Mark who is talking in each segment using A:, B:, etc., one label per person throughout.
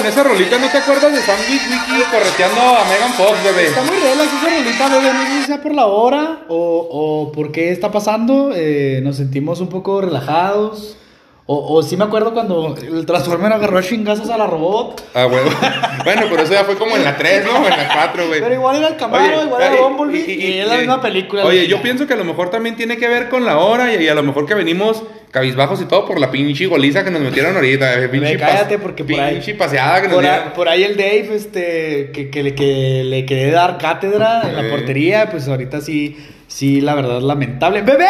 A: con esa rolita, ¿no te acuerdas de Sam Wiki correteando a Megan Fox, bebé?
B: Está muy relax esa rolita, bebé. No sé si sea por la hora o, o por qué está pasando. Eh, nos sentimos un poco relajados. O, o sí me acuerdo cuando el Transformer agarró a chingazos a la robot.
A: Ah, bueno. bueno, pero eso ya fue como en la 3, ¿no? O en la 4, güey.
B: Pero igual era el Camaro,
A: Oye,
B: igual era
A: y-
B: Bumblebee. Y,
A: y-
B: es la
A: y-
B: misma película.
A: Oye, yo pienso que a lo mejor también tiene que ver con la hora y, y a lo mejor que venimos cabizbajos y todo por la pinche goliza que nos metieron ahorita. eh, Pinche
B: cállate, porque por ahí-
A: Pinche paseada que nos
B: Por
A: dieron.
B: por ahí el Dave, este, que, que le, que le quería dar cátedra en la
A: Eh.
B: portería, pues ahorita sí, sí, la verdad, lamentable. ¡Bebé!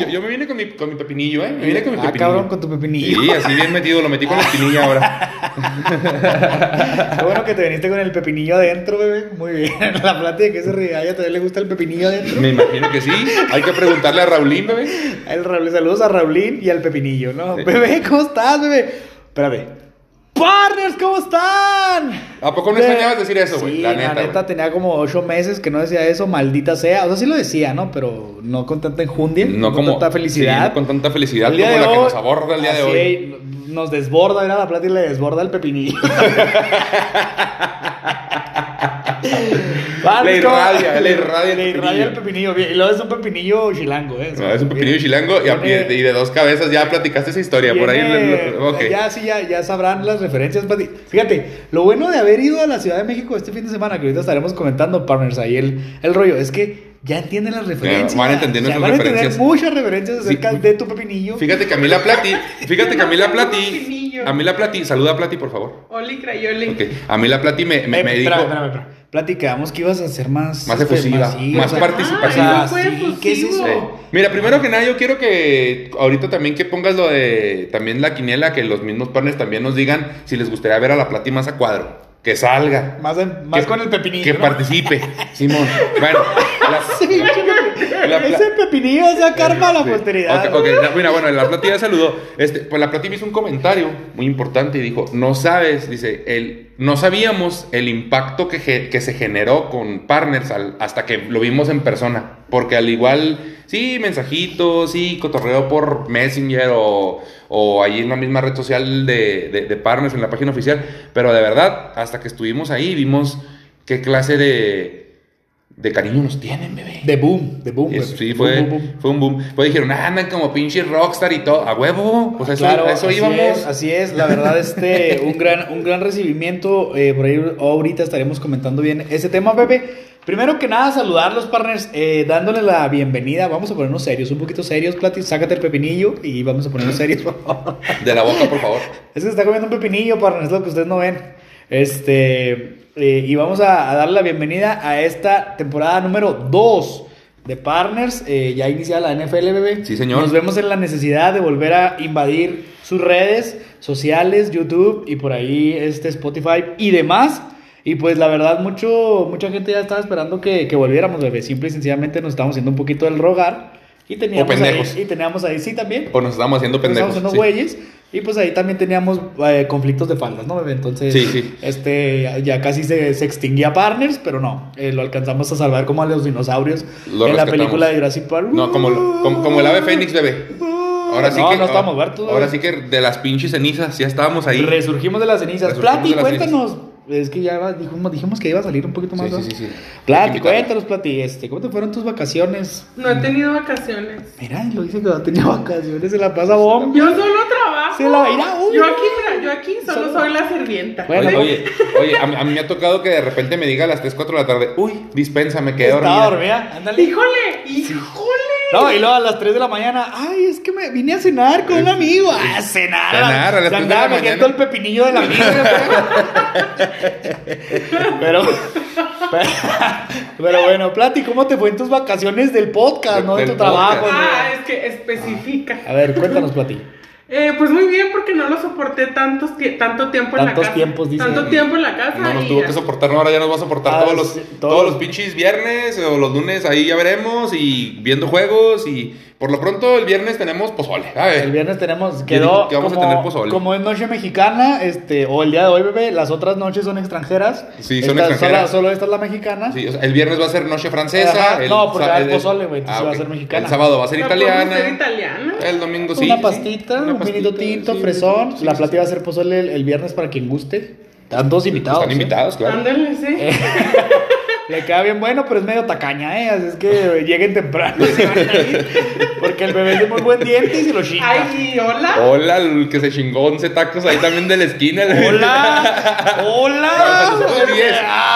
A: Yo, yo me vine con mi, con mi pepinillo, ¿eh? Me vine con mi
B: Ah,
A: pepinillo.
B: cabrón, con tu pepinillo.
A: Sí, así bien metido, lo metí con la espinilla ahora.
B: Qué bueno que te viniste con el pepinillo adentro, bebé. Muy bien. La plática que se ríe, a ella también le gusta el pepinillo adentro.
A: Me imagino que sí. Hay que preguntarle a Raulín, bebé.
B: El Raúl, saludos a Raulín y al pepinillo, ¿no? Bebé, ¿cómo estás, bebé? Espérame. ¡Partners, ¿cómo están?
A: ¿A poco no
B: Be-
A: extrañabas decir eso, güey?
B: Sí,
A: La neta, güey.
B: tenía como ocho meses que no decía eso, maldita sea. O sea, sí lo decía, ¿no? Pero no con tanta enjundia,
A: No
B: con
A: como
B: tanta felicidad.
A: sí, no con tanta felicidad como
B: de
A: la que nos aborda el día de hoy.
B: Nos desborda, era la plata y le desborda el pepinillo. Vale,
A: Le irradia, le irradia el
B: Le irradia
A: pepinillo.
B: el pepinillo. bien, Y luego es un pepinillo chilango, ¿eh?
A: No, es un pepinillo chilango y, de dos cabezas ya platicaste esa historia. Por ahí.
B: Ya, sí, ya, ya sabrán las referencias. Fíjate, lo bueno de haber ido a la Ciudad de México este fin de semana, que ahorita estaremos comentando, partners, ahí el, el rollo, es que ya entienden las referencias.
A: van entendiendo
B: O sea,
A: esas
B: van a entender
A: referencias.
B: muchas referencias acerca
A: Sí.
B: de tu pepinillo.
A: Fíjate que a mí la Plati, fíjate que a mí la Plati,
C: Pepinillo.
A: a mí la Plati, saluda a Plati, por favor.
C: Oli Crayoli.
A: Ok, a mí la Plati me, me,
B: Eh,
A: me dijo,
B: espérame, espérame, espérame. Platicamos que ibas a ser más...
A: Más efusiva, más
B: o sea,
A: participativa.
B: sea,
C: Fue
B: sí, ¿qué es eso?
A: Eh, Mira, primero que nada, yo quiero que ahorita también que pongas lo de también la quiniela, que los mismos partners también nos digan si les gustaría ver a la Plati más a cuadro. Que salga.
B: Más, en- más
A: Que-
B: con el pepinillo,
A: Que
B: ¿no?
A: participe, Simón. Bueno,
B: Sí,
A: La pla-
B: ese pepinillo es sacar la posteridad.
A: Ok, ok, la- mira, bueno, la Plati ya saludó. Este, pues la Plati me hizo un comentario muy importante y dijo, no sabes, dice, el, no sabíamos el impacto que, ge- que se generó con partners al- hasta que lo vimos en persona. Porque al igual, sí, mensajitos, sí, cotorreo por Messenger o, o ahí en la misma red social de, de, de partners en la página oficial. Pero de verdad, hasta que estuvimos ahí, vimos qué clase de, de cariño nos tienen, bebé.
B: De boom, de boom.
A: Eso sí, fue,
B: boom, boom.
A: fue un boom. Pues dijeron, ah, andan como pinche rockstar y todo. A huevo. Pues eso,
B: Claro,
A: a eso
B: así
A: íbamos.
B: Es, así es, la verdad, este, un gran, un gran recibimiento. eh, por ahí ahorita estaremos comentando bien ese tema, Pepe. Primero que nada, saludar los partners, eh, dándole la bienvenida. Vamos a ponernos serios, un poquito serios, Plati. Sácate el pepinillo y vamos a ponernos serios, por favor.
A: De la boca, por favor.
B: Es que se está comiendo un pepinillo, partners, es lo que ustedes no ven. Este, eh, y vamos a, a darle la bienvenida a esta temporada número 2 de Partners. eh, ya iniciada la NFL, bebé.
A: Sí, señor.
B: Nos vemos en la necesidad de volver a invadir sus redes sociales, YouTube y por ahí este Spotify y demás. Y pues la verdad, mucho, mucha gente ya estaba esperando que, que volviéramos, bebé. Simple y sencillamente nos estábamos haciendo un poquito del rogar. Y teníamos,
A: O pendejos.
B: ahí, y teníamos ahí, sí, también.
A: O nos estamos haciendo
B: Nos
A: pendejos.
B: Estamos
A: sí.
B: haciendo güeyes. Y pues ahí también teníamos eh, conflictos de faldas, ¿no, bebé? Entonces,
A: Sí, sí.
B: este, ya- casi se, se extinguía Partners, pero no. eh, lo alcanzamos a salvar como a los dinosaurios
A: Lo
B: en la película de Jurassic Park.
A: No, como, lo- como, como el ave fénix, bebé. Ahora sí que,
B: no estamos muertos.
A: Ahora sí que de las pinches cenizas ya estábamos ahí.
B: Resurgimos de las cenizas.
A: Resurgimos
B: Plati,
A: de las
B: cuéntanos. Es que ya dijimos, dijimos que iba a salir un poquito más.
A: Sí, sí, sí, sí.
B: Plati, cuéntanos, Plati. Este, ¿Cómo te fueron tus vacaciones?
C: No he tenido vacaciones.
B: Mira, lo dice que no tenía vacaciones, se la pasa bomba.
C: Yo solo trabajo.
B: Se la irá, uy.
C: Yo aquí, mira, yo aquí solo
B: Solo-
C: soy la sirvienta.
B: Bueno,
A: Oye, oye, oye, a, mí- a mí me ha tocado que de repente me diga a las 3, 4 de la tarde, uy, dispensa, me quedé dormida.
B: dormida. Ándale.
C: Híjole, híjole.
B: No, y luego a las 3 de la mañana, ay, es que me vine a cenar con un amigo. Ah, cenar.
A: Cenar a las
B: Se
A: 3 de
B: andaba
A: la
B: metiendo
A: mañana.
B: el pepinillo del amigo. pero, pero, pero bueno, Plati, ¿cómo te fue en tus vacaciones del podcast, no de tu trabajo?
C: Ah,
B: no?
C: es que especifica.
B: A ver, cuéntanos, Plati.
C: Eh, pues muy bien, porque no lo soporté tantos tie- tanto tiempo en la
B: Tantos
C: casa.
B: tiempos, dice.
C: Tanto tiempo en la casa.
A: No nos tuvo
C: ya.
A: que soportar, no, ahora ya nos va a soportar
B: Ah,
A: todos, los, todos
B: todo.
A: los pinches viernes o los lunes, ahí ya veremos y viendo juegos y por lo pronto el viernes tenemos pozole. A ver.
B: El viernes tenemos, quedó
A: que vamos a
B: como,
A: tener pozole.
B: como es noche mexicana, este, o el día de hoy, bebé, las otras noches son extranjeras.
A: Sí, son
B: Esta-
A: extranjeras.
B: Solo, solo esta es la mexicana.
A: Sí, o sea, el viernes va a ser noche francesa. El
B: no, porque va a
A: el-
B: haber pozole, güey, entonces va a ser mexicana.
A: El sábado va a ser
C: ¿La podemos
A: italiana.
C: hacer italiana?
A: El domingo sí.
B: una
A: sí,
B: pastita,
A: una
B: un vinito tinto,
A: sí,
B: fresón.
A: sí,
B: la
A: sí,
B: plata
A: sí.
B: iba a ser pozole el, el viernes para quien guste. Están todos invitados.
A: Están
B: ¿eh?
A: invitados, claro.
C: Ándale, sí.
B: Le queda bien bueno, pero es medio tacaña, ¿eh? Así es que lleguen temprano. si van a ir, porque el bebé es de muy buen diente y se lo chinga.
C: Ay, hola.
A: Hola, el que se chingó 11 tacos ahí también de la esquina.
B: ¡Hola! ¡Hola!
A: Nosotros 10.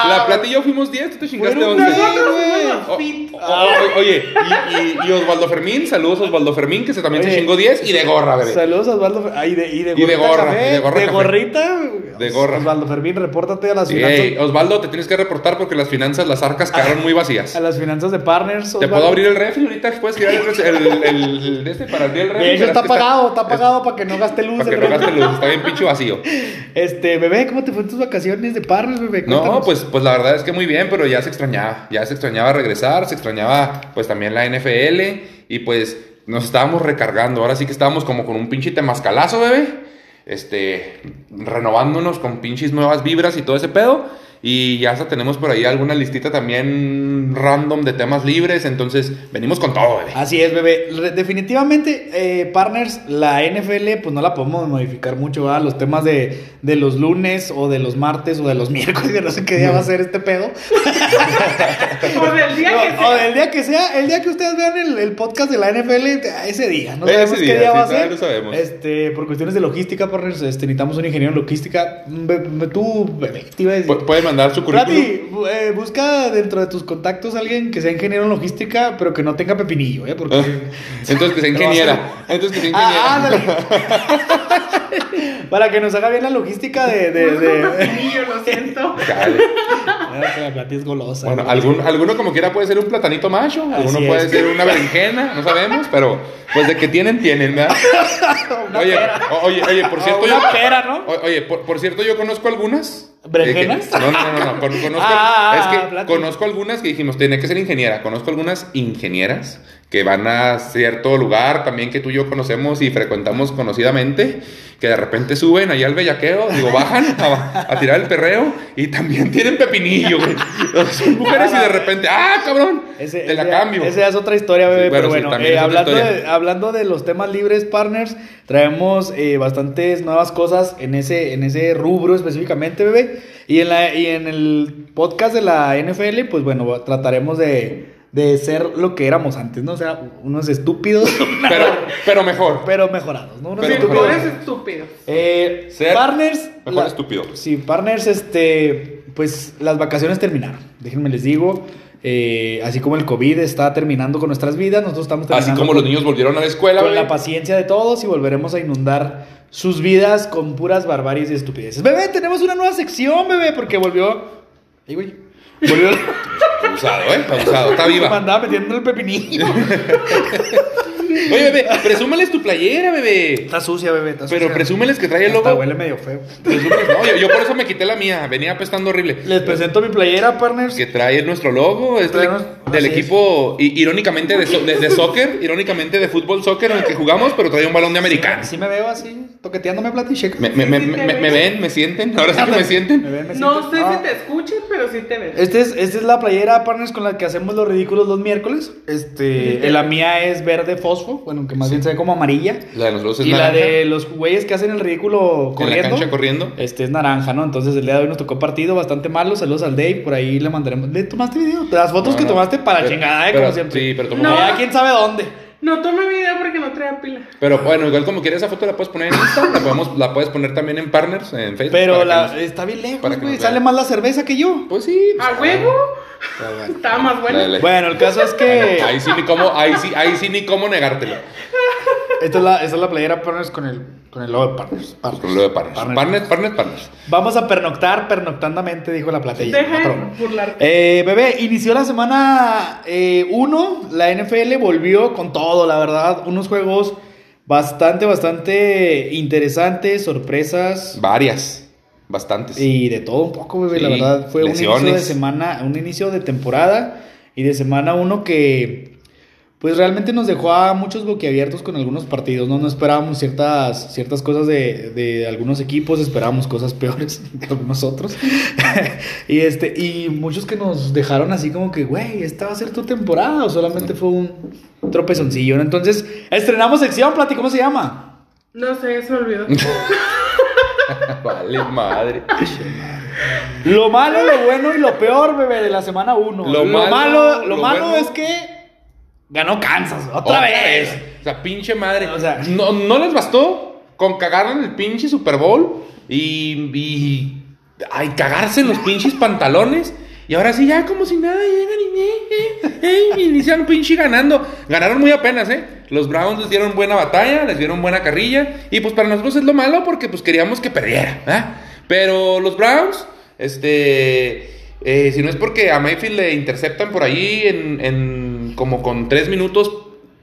A: La plata y yo fuimos 10, tú te chingaste
B: Fueron
A: 11.
C: Nosotros
B: güey.
C: fuimos
A: O-
C: fit.
A: o- o- Oye, y, y- y Osvaldo Fermín, saludos a Osvaldo Fermín, que se también se
B: Oye,
A: chingó 10 y de gorra, bebé.
B: Saludos a Osvaldo. Ay, de, y de,
A: Y de gorra,
B: café,
A: y de gorra
B: de gorrita.
A: De gorra.
B: Osvaldo Fermín, repórtate a las finanzas.
A: ey, Osvaldo, te tienes que reportar porque las finanzas, las arcas quedaron muy vacías.
B: A las finanzas de partners.
A: ¿Te
B: Osvaldo.
A: puedo abrir el refri ahorita? ¿Puedes girar el, el, el- el de este para abrir el refri?
B: De hecho, está
A: que
B: apagado, está apagado para que no gaste luz.
A: Para que no gaste luz, está bien pinche vacío.
B: Este, bebé, ¿cómo te fue en tus vacaciones de partners, bebé?
A: No,
B: Cuéntanos.
A: pues, pues la verdad es que muy bien, pero ya se extrañaba. Ya se extrañaba regresar, se extrañaba pues también la NFL y pues nos estábamos recargando. Ahora sí que estábamos como con un pinche temascalazo, bebé. Este, renovándonos con pinches nuevas vibras y todo ese pedo. Y ya hasta tenemos por ahí alguna listita también random de temas libres. Entonces, venimos con todo, bebé.
B: Así es, bebé. Re- definitivamente, eh, partners, la NFL, pues no la podemos modificar mucho, ¿verdad? Los temas de, de los lunes o de los martes o de los miércoles, que no sé qué día va a ser este pedo.
C: O del día que
B: No, o
C: sea.
B: del día que sea, el día que ustedes vean el, el podcast de la NFL, ese día. No
A: Ese
B: sabemos
A: día,
B: qué día
A: sí,
B: va a ser.
A: no sabemos.
B: Este, por cuestiones de logística, partners, este, necesitamos un ingeniero en logística. Be- be- Tú, bebé, te iba a decir.
A: Pu- Pueden mandar su currículum.
B: Plati, bu- eh, busca dentro de tus contactos a alguien que sea ingeniero en logística, pero que no tenga pepinillo, ¿eh? Porque...
A: Entonces que sea ingeniera. Entonces que sea ingeniera.
B: Ah, ándale. Para que nos haga bien la logística de... de, de...
C: pepinillo, lo siento.
B: Ah, que la Plati es golosa.
A: Bueno,
B: ¿no?
A: algún, alguno como quiera puede ser un platanito macho, alguno
B: Así
A: puede
B: es.
A: ser una berenjena, no sabemos, pero pues de que tienen, tienen, ¿verdad?
B: Una
A: oye,
B: pera.
A: oye, oye, por cierto,
B: una
A: yo.
B: pera, ¿no?
A: Oye, por, por cierto, yo conozco algunas.
B: ¿Berenjenas?
A: eh, no, no, no, no. con- conozco,
B: Ah,
A: es que
B: plati.
A: conozco algunas que dijimos, tiene que ser ingeniera. Conozco algunas ingenieras que van a cierto lugar también que tú y yo conocemos y frecuentamos conocidamente, que de repente suben allá al bellaqueo, digo, bajan a, a tirar el perreo y también tienen pepinillo, güey. Son mujeres y de repente, ¡ah, cabrón!
B: Ese-
A: te la cambio.
B: Esa es otra historia, bebé.
A: Sí,
B: pero
A: sí,
B: bueno,
A: también
B: eh, hablando, de, hablando de los temas libres, partners, traemos eh, bastantes nuevas cosas en ese, en ese rubro específicamente, bebé. Y en, la, y en el podcast de la NFL, pues bueno, trataremos de, de ser lo que éramos antes, ¿no? O sea, unos estúpidos,
A: Pero, pero mejor.
B: pero mejorados, ¿no? Unos
A: Pero
B: estúpidos.
C: Estúpidos.
B: Eh,
A: Ser
B: partners.
A: mejor estúpido.
B: Sí, partners, este. Pues las vacaciones terminaron. Déjenme les digo. eh, así como el COVID está terminando con nuestras vidas, nosotros estamos terminando.
A: Así como los niños volvieron a la escuela,
B: Con
A: bebé.
B: la paciencia de todos y volveremos a inundar sus vidas con puras barbaries y estupideces. Bebé, tenemos una nueva sección, bebé, porque volvió. Ay, güey. Volvió.
A: Abusado, ¿eh? Abusado. Está
B: Me
A: viva.
B: andaba metiendo el pepinillo.
A: Oye, bebé, presúmeles tu playera, bebé.
B: Está sucia, bebé. Está
A: Pero presúmeles que trae el
B: Hasta
A: logo.
B: huele medio feo.
A: Presúmeles- No, yo, yo por eso me quité la mía. Venía apestando horrible.
B: Les presento mi playera, partners.
A: Que trae nuestro logo. Es del, equipo, irónicamente, de, so- de, de soccer. Irónicamente, de fútbol soccer en el que jugamos, pero trae un balón de americano.
B: Así me veo así, toqueteándome plata y checa.
A: Me, me, me, me, me ven, me sienten. Ahora sí que me
B: Me
A: sienten.
B: ven, me
C: No sé
B: Ah.
C: si te escuchen, pero sí te ven.
B: Este es, esta es la playera, partners, con la que hacemos los ridículos los miércoles. Este, la mía es verde fosfo, bueno, que más bien se ve como amarilla.
A: La de es
B: Y la de los güeyes que hacen el ridículo
A: En
B: corriendo.
A: la cancha corriendo.
B: Este es naranja, ¿no? Entonces el día de hoy nos tocó partido bastante malo. Saludos al Dave, por ahí le mandaremos. ¿Le tomaste video? Las fotos
A: No,
B: que
A: no.
B: tomaste para
A: Pero-
B: chingada, ¿eh?
A: pero-
B: como siempre.
A: Sí, pero
C: No.
B: Ya quién sabe dónde.
C: No tomé video porque no traía pila.
A: Pero bueno, igual como quieres esa foto la puedes poner en Insta, la, podemos, la puedes poner también en Partners, en Facebook.
B: Pero la,
A: nos-
B: está bien lejos,
A: para que
B: güey. Sale
A: vean.
B: más la cerveza que yo.
A: Pues sí. pues,
C: ¿A huevo?
A: bueno.
C: Estaba más bueno.
A: Dale.
B: Bueno, el caso es que.
A: Ahí sí ni cómo, ahí sí, ahí sí ni cómo negártelo.
B: Esta es la, esta es la playera Partners con el, con el logo de Partners. Partners.
A: Con lo de Partners.
B: Partners.
A: Partners, Partners, Partners.
B: Vamos a pernoctar, pernoctandamente, dijo la platilla.
C: Deja burlarte.
B: Eh, bebé, inició la semana 1, la NFL volvió con todo, la verdad, unos juegos bastante, bastante interesantes, sorpresas
A: Varias. Bastantes.
B: y de todo un poco, bebé, la verdad, fue un inicio de semana, un inicio de temporada y de semana 1 que pues realmente nos dejó a muchos boquiabiertos con algunos partidos, ¿no? No esperábamos ciertas, ciertas cosas de, de algunos equipos, esperábamos cosas peores de algunos otros. y, este, y muchos que nos dejaron así como que, güey, esta va a ser tu temporada o solamente fue un tropezoncillo, ¿no? Entonces, estrenamos sección, Plati, ¿cómo se llama?
C: No sé, se me olvidó.
A: vale, madre.
B: Lo malo, lo bueno y lo peor, bebé, de la semana 1.
A: Lo
B: Lo,
A: malo,
B: malo, lo
A: lo
B: malo
A: bueno.
B: es que ganó Kansas. Otra, vez.
A: O sea, pinche madre.
B: O sea-
A: no, no les bastó con cagar en el pinche Super Bowl y, y ay, cagarse en los pinches pantalones. Y ahora sí, ya como si nada, llegan y, eh, eh, eh, y inician pinche ganando. Ganaron muy apenas, ¿eh? Los Browns les dieron buena batalla, les dieron buena carrilla. Y pues para nosotros es lo malo porque pues queríamos que perdiera, ¿verdad? Pero los Browns, este... eh, si no es porque a Mayfield le interceptan por ahí en, en como con tres minutos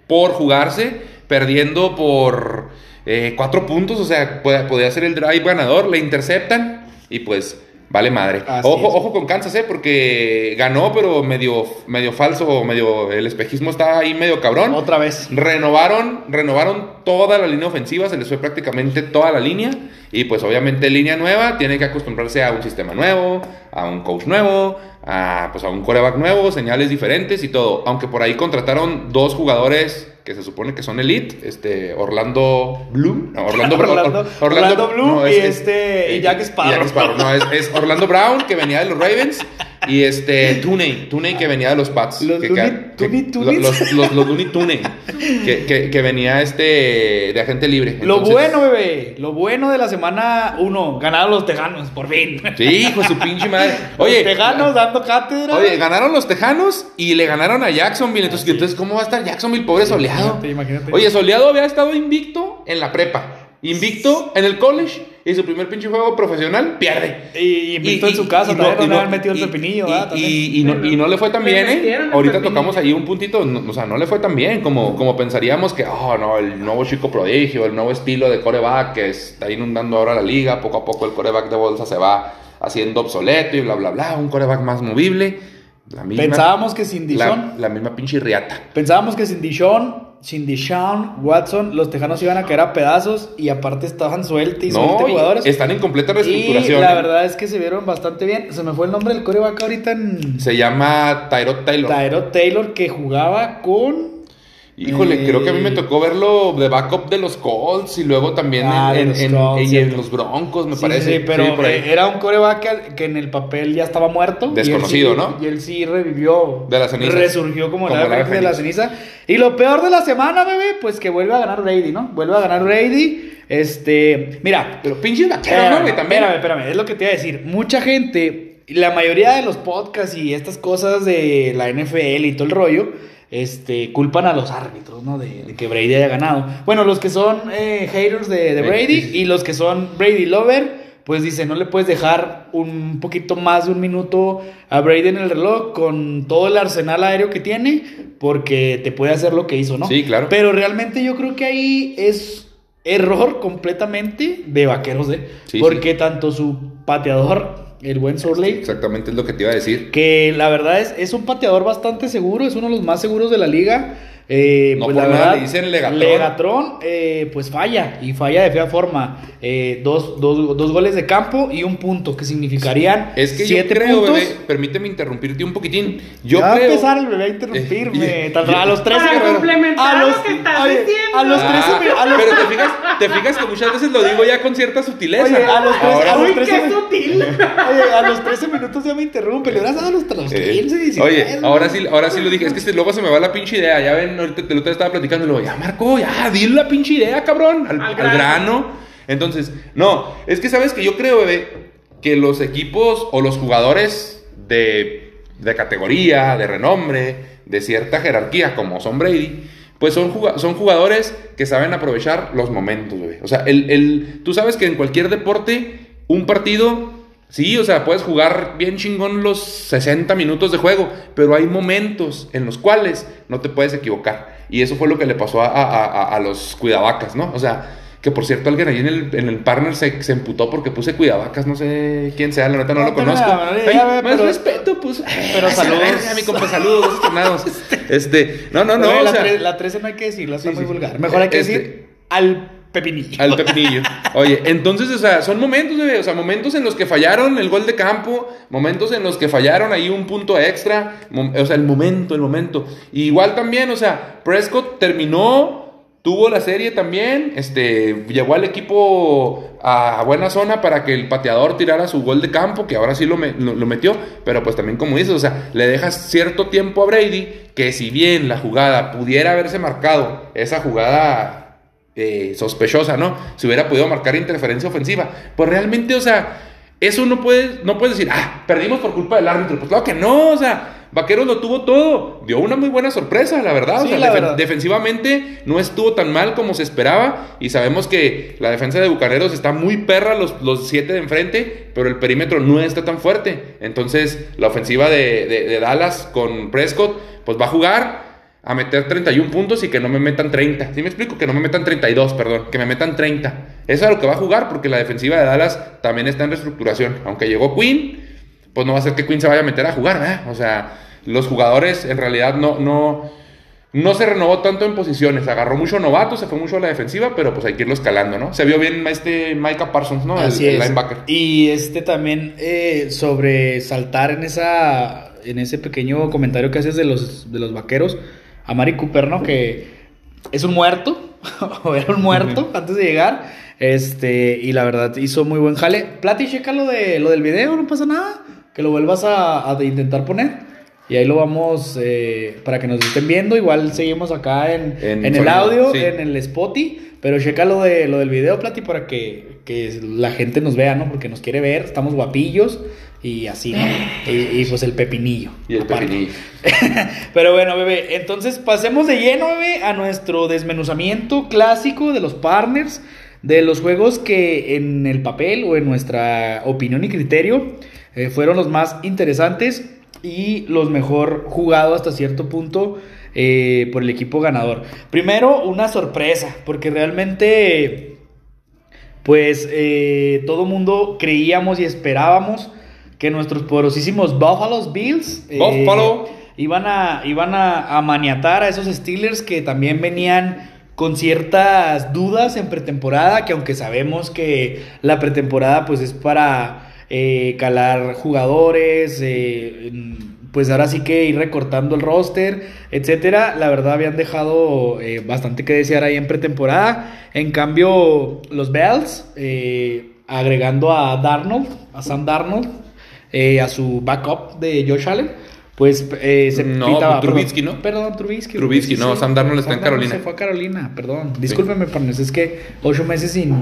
A: por jugarse, perdiendo por eh, cuatro puntos, o sea, podía ser el drive ganador, le interceptan y pues vale madre.
B: Así
A: Ojo,
B: es.
A: ojo con Kansas, eh, porque ganó, pero medio, medio falso, medio, el espejismo está ahí medio cabrón.
B: Otra vez.
A: Renovaron, renovaron toda la línea ofensiva, se les fue prácticamente toda la línea. Y pues obviamente línea nueva, tiene que acostumbrarse a un sistema nuevo, a un coach nuevo, a, pues a un coreback nuevo, señales diferentes y todo. Aunque por ahí contrataron dos jugadores que se supone que son elite, este Orlando Bloom, no, Orlando,
B: Orlando-
A: Or-
B: Orlando Bloom
A: no,
B: y este- y Jack Sparrow.
A: No, es, es Orlando Brown que venía de los Ravens y este Tooney, Tooney que venía de los Pats.
B: Los
A: que,
B: Looney-
A: que- los, los, los Looney Tunes, que, que, que venía este de agente libre.
B: Lo bueno, bebé. Lo bueno de la semana 1. Ganaron los Tejanos, por fin.
A: Sí, hijo de su pinche madre. Oye,
B: los Tejanos dando cátedra.
A: Oye, ganaron los Tejanos y le ganaron a Jacksonville. Entonces, entonces ¿cómo va a estar Jacksonville, pobre soleado?
B: Imagínate, imagínate.
A: Oye, soleado había estado invicto en la prepa, invicto en el college y su primer pinche juego profesional pierde.
B: Y, y invicto en su casa, también donde habían metido el pepinillo,
A: y.
B: También.
A: y- y no, y no le fue tan bien, ¿eh? Ahorita
C: pepinillo.
A: tocamos ahí un puntito, no- o sea, no le fue tan bien como, como pensaríamos que, oh, no, el nuevo chico prodigio, el nuevo estilo de coreback que está inundando ahora la liga, poco a poco el coreback de bolsa se va haciendo obsoleto y bla, bla, bla, un coreback más movible. La misma,
B: Pensábamos que sin
A: la,
B: Dishon,
A: la misma pinche riata.
B: pensábamos que sin Dishon, sin Dishon Watson, los Tejanos iban a caer a pedazos y aparte estaban sueltos y
A: No,
B: sueltos
A: y
B: jugadores.
A: están en completa
B: Y
A: reestructuración.
B: la
A: ¿eh?
B: verdad es que se vieron bastante bien. Se me fue el nombre del coreback ahorita en
A: Se llama Tyrod Taylor.
B: Tyrod Taylor que jugaba con
A: Híjole,
B: Eh,
A: creo que a mí me tocó verlo de backup de los Colts y luego también
B: Ah,
A: en,
B: los
A: en-
B: Colts,
A: y en
B: cierto.
A: los Broncos, me
B: Sí,
A: parece.
B: sí, pero
A: Sí, por ahí.
B: eh, era un coreback que, que en el papel ya estaba muerto. y
A: Desconocido,
B: sí-
A: ¿no?
B: Y él sí revivió.
A: De las cenizas.
B: Resurgió como,
A: Como
B: la de la ceniza. Y lo peor de la semana, bebé, pues que vuelve a ganar Brady, ¿no? Vuelve a ganar Brady. Este, mira.
A: Pero pinches vaqueros, ¿no, güey? También.
B: espérame, espérame, es lo que te iba a decir. Mucha gente, la mayoría de los podcasts y estas cosas de la NFL y todo el rollo, este, culpan a los árbitros, ¿no? De, de que Brady haya ganado. Bueno, los que son eh, haters de, de Brady y los que son Brady lover, pues dicen, no le puedes dejar un poquito más de un minuto a Brady en el reloj con todo el arsenal aéreo que tiene, porque te puede hacer lo que hizo, ¿no?
A: Sí, claro.
B: Pero realmente yo creo que ahí es error completamente de vaqueros, ¿eh?
A: Sí,
B: porque tanto su pateador, el buen Surley,
A: Exactamente es lo que te iba a decir.
B: que la verdad es, es un pateador bastante seguro, es uno de los más seguros de la liga. Eh,
A: No
B: pues
A: por
B: la
A: nada
B: verdad,
A: le dicen Legatron.
B: Legatron, eh, pues falla, y falla de fea forma. Eh, dos, dos- dos goles de campo y un punto, que significarían
A: Es que
B: siete
A: yo creo,
B: puntos.
A: bebé, permíteme interrumpirte un poquitín. Yo
B: ya va a
A: creo.
B: empezar el bebé a interrumpirme.
A: Eh,
B: Tal-
A: yo-
B: a los 13
C: Para
B: minutos.
C: complementar
B: a
C: lo
B: los,
C: que estás
B: oye,
C: diciendo.
B: A los 13
A: Ah,
B: mi- a los-
A: pero te fijas, te fijas que muchas veces lo digo ya con cierta sutileza.
B: Oye, a los tres-
A: Ahora-
B: a los
C: qué sutil.
B: Oye, a los 13 minutos ya me interrumpe. Le hubieras dado los, los
A: Eh,
B: 15, 16.
A: Oye, ahora sí, ahora sí lo dije. Es que este- luego se me va la pinche idea. Ya ven, ahorita te lo estaba platicando y luego, ya Marco, ya, dile la pinche idea, cabrón. Al,
C: Al
A: al
C: grano.
A: Entonces, no, es que sabes que yo creo, bebé, que los equipos o los jugadores de, de categoría, de renombre, de cierta jerarquía, como son Brady, pues son, son jugadores que saben aprovechar los momentos, bebé. O sea, el, el- tú sabes que en cualquier deporte, un partido Sí, o sea, puedes jugar bien chingón los 60 minutos de juego, pero hay momentos en los cuales no te puedes equivocar. Y eso fue lo que le pasó a, a- a- a los cuidavacas, ¿no? O sea, que por cierto, alguien ahí en el, en el partner se, se emputó porque puse cuidavacas, no sé quién sea, la neta no,
B: No
A: lo conozco. Ay,
B: ve,
A: más
B: pero-
A: respeto, pues.
B: pero saludos.
A: verga, mi compa, saludos, tornados. Este, no, no, no,
B: Oye,
A: o
B: la,
A: sea,
B: tre- la 13 no hay que decirlo, está
A: Sí,
B: muy
A: sí.
B: vulgar. Mejor hay que
A: Este-
B: decir al pepinillo.
A: Al pepinillo. Oye, entonces, o sea, son momentos, o sea, momentos en los que fallaron el gol de campo, momentos en los que fallaron ahí un punto extra, o sea, el momento, el momento. Igual también, o sea, Prescott terminó tuvo la serie también, este, llevó al equipo a buena zona para que el pateador tirara su gol de campo, que ahora sí lo, me- lo metió, pero pues también como dices, o sea, le dejas cierto tiempo a Brady, que si bien la jugada pudiera haberse marcado, esa jugada eh, sospechosa, ¿no? Si hubiera podido marcar interferencia ofensiva, pues realmente, o sea, eso no puedes, no puedes decir, ah, perdimos por culpa del árbitro, pues claro que no, o sea... Vaqueros lo tuvo todo. Dio una muy buena sorpresa, la verdad.
B: Sí,
A: o sea,
B: la
A: defen-
B: verdad.
A: defensivamente no estuvo tan mal como se esperaba. Y sabemos que la defensa de Bucaneros está muy perra, los, los siete de enfrente, pero el perímetro no está tan fuerte. Entonces, la ofensiva de, de- de Dallas con Prescott, pues va a jugar a meter 31 puntos y que no me metan 30. ¿Sí me explico? Que no me metan 32, perdón, que me metan 30. Eso es a lo que va a jugar porque la defensiva de Dallas también está en reestructuración. Aunque llegó Quinn, pues no va a ser que Quinn se vaya a meter a jugar, ¿verdad? O sea, los jugadores en realidad no, no, no se renovó tanto en posiciones. Agarró mucho novato, se fue mucho a la defensiva, pero pues hay que irlo escalando, ¿no? Se vio bien este Micah Parsons, ¿no? El-
B: Así
A: el,
B: es.
A: linebacker.
B: Y este también eh, sobre saltar en esa en ese pequeño comentario que haces de los de los vaqueros a Mari Cooper, ¿no? Que es un muerto o era un muerto antes de llegar. Este, y la verdad hizo muy buen jale. Plati, checa lo de lo del video, no pasa nada. Que lo vuelvas a, a intentar poner. Y ahí lo vamos eh, para que nos estén viendo. Igual seguimos acá en,
A: En
B: en el audio,
A: sí.
B: en el Spotify. Pero checa lo, de, lo del video, Plati, para que, que la gente nos vea, ¿no? Porque nos quiere ver, estamos guapillos y así, ¿no? Y, y, pues el pepinillo.
A: Y el
B: aparte.
A: pepinillo.
B: Pero bueno, bebé, entonces pasemos de lleno, bebé, a nuestro desmenuzamiento clásico de los partners, de los juegos que en el papel o en nuestra opinión y criterio eh, fueron los más interesantes y los mejor jugados hasta cierto punto eh, por el equipo ganador. Primero, una sorpresa, porque realmente, pues, eh, todo mundo creíamos y esperábamos que nuestros poderosísimos Buffalo Bills eh,
A: Buffalo.
B: iban, a, iban a, a maniatar a esos Steelers que también venían con ciertas dudas en pretemporada, que aunque sabemos que la pretemporada pues es para eh, calar jugadores, eh, pues ahora sí que ir recortando el roster, etcétera. La verdad habían dejado eh, bastante que desear ahí en pretemporada. En cambio, los Bells, agregando a Darnold, a Sam Darnold, eh, a su backup de Josh Allen, pues eh, se
A: No,
B: pintaba-
A: Trubisky,
B: perdón,
A: ¿no?
B: Perdón, Trubisky.
A: Trubisky, no, Sam Darnold está en Carolina.
B: Se fue a Carolina, perdón. Discúlpeme, partners, es que ocho meses sin...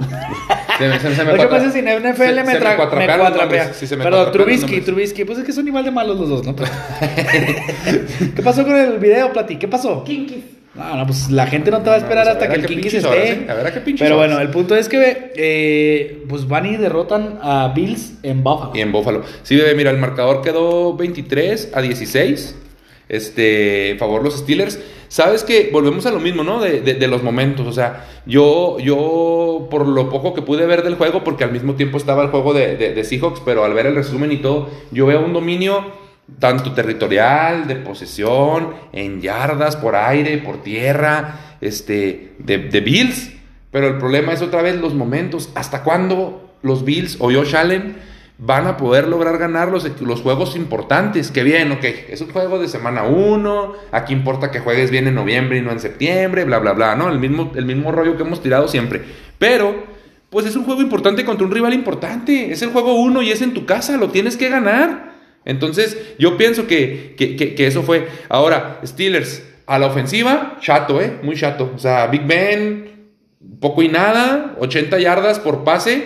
A: Se me- se me- se me
B: Ocho meses sin NFL
A: se-
B: me, tra- me cuatrapea.
A: nombres, sí, se me
B: Perdón, Trubisky. Trubisky, pues es que son igual de malos los dos, ¿no? ¿Qué pasó con el video, Plati? ¿Qué pasó?
C: Kinkis.
B: No, no, pues la gente no te va a esperar
A: No,
B: hasta
A: a
B: que el
A: horas,
B: esté.
A: ¿eh? A ver a qué pinches
B: Pero
A: horas.
B: bueno, el punto es que eh, pues van y derrotan a Bills en Buffalo.
A: Y en Buffalo. Sí, bebé, mira, el marcador quedó 23 a 16. Este, favor los Steelers. Sabes que volvemos a lo mismo, ¿no? De, de- de los momentos. O sea, yo, yo, por lo poco que pude ver del juego, porque al mismo tiempo estaba el juego de, de- de Seahawks, pero al ver el resumen y todo, yo veo un dominio tanto territorial, de posesión, en yardas, por aire, por tierra, este, de, de Bills. Pero el problema es otra vez los momentos. ¿Hasta cuándo los Bills o Josh Allen van a poder lograr ganar los, los juegos importantes? Que bien, ok, es un juego de semana 1, aquí importa que juegues bien en noviembre y no en septiembre, bla, bla, bla, ¿no? El mismo, el mismo rollo que hemos tirado siempre. Pero, pues es un juego importante contra un rival importante. Es el juego 1 y es en tu casa, lo tienes que ganar. Entonces, yo pienso que, que, que- eso fue. Ahora, Steelers, a la ofensiva, chato, ¿eh? Muy chato. O sea, Big Ben, poco y nada, 80 yardas por pase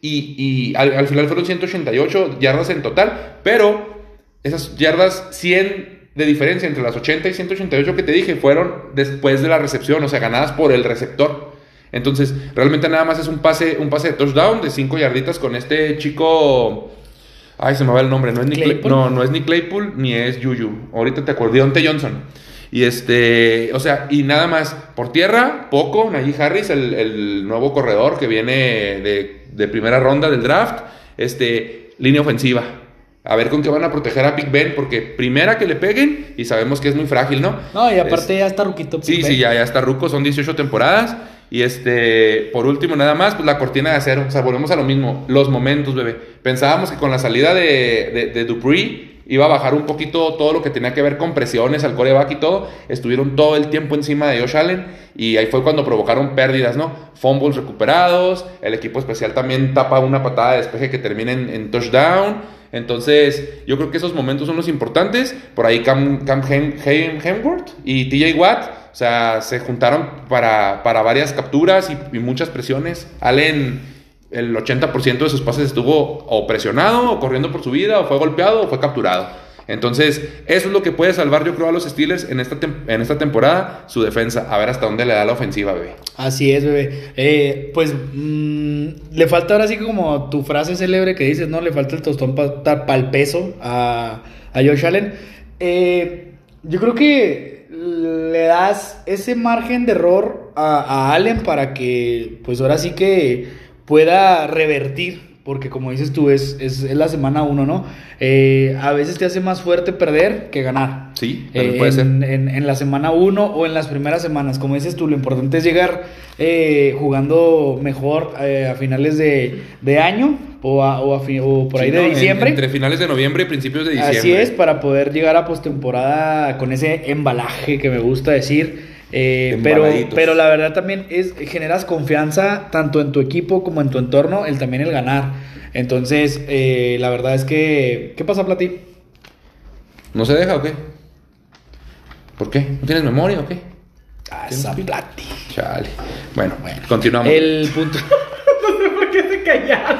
A: y, y al, al final fueron 188 yardas en total, pero esas yardas 100 de diferencia entre las 80 y 188 que te dije fueron después de la recepción, o sea, ganadas por el receptor. Entonces, realmente nada más es un pase, un pase de touchdown de 5 yarditas con este chico... Ay, se me va el nombre, no es ni Clay-
B: ¿Claypool?
A: no, no es ni Claypool ni es Yuyu. Ahorita te acordé, Deontay Johnson. Y este, o sea, y nada más. Por tierra, poco. Najee Harris, el, el nuevo corredor que viene de, de primera ronda del draft. Este, línea ofensiva. A ver con qué van a proteger a Big Ben, porque primera que le peguen, y sabemos que es muy frágil, ¿no?
B: No, y aparte
A: Es-
B: ya está Ruquito.
A: Sí, sí, ya, ya está Ruco, son 18 temporadas. Y este, por último, nada más, pues la cortina de acero. O sea, volvemos a lo mismo. Los momentos, bebé. Pensábamos que con la salida de, de, de Dupree iba a bajar un poquito todo lo que tenía que ver con presiones al coreback y todo. Estuvieron todo el tiempo encima de Josh Allen y ahí fue cuando provocaron pérdidas, ¿no? Fumbles recuperados, el equipo especial también tapa una patada de despeje que termina en, touchdown. Entonces, yo creo que esos momentos son los importantes. Por ahí Cam, Cam Hem- Hem- Hemsworth y TJ Watt, o sea, se juntaron para, para varias capturas y, y muchas presiones. Allen, el 80% de sus pases estuvo o presionado, o corriendo por su vida, o fue golpeado, o fue capturado. Entonces, eso es lo que puede salvar, yo creo, a los Steelers en esta, en esta temporada, su defensa. A ver hasta dónde le da la ofensiva, bebé.
B: Así es, bebé. Eh, pues mm, le falta ahora sí como tu frase célebre que dices, ¿no? Le falta el tostón para el peso a, a Josh Allen. Eh, yo creo que le das ese margen de error a Allen para que, pues ahora sí que pueda revertir. Porque como dices tú, es, es, es la semana uno, ¿no? Eh, a veces te hace más fuerte perder que ganar.
A: Sí,
B: Eh,
A: puede ser.
B: en, en- en la semana 1 o en las primeras semanas. Como dices tú, lo importante es llegar eh, jugando mejor eh, a finales de, de año o, a- o a fi- o por ahí
A: Sí,
B: de
A: ¿no? En-
B: diciembre.
A: entre finales de noviembre y principios de diciembre.
B: Así es, para poder llegar a postemporada con ese embalaje que me gusta decir. Eh, pero, pero la verdad también es generas confianza tanto en tu equipo como en tu entorno, el también el ganar. Entonces, eh, la verdad es que. ¿Qué pasa, Plati?
A: ¿No se deja o qué? ¿Por qué? ¿No tienes memoria o qué?
B: Ah,
A: ¿Tienes
B: esa
A: pin?
B: Plati.
A: Chale. Bueno, continuamos.
B: El punto.
C: No sé por qué se callaron.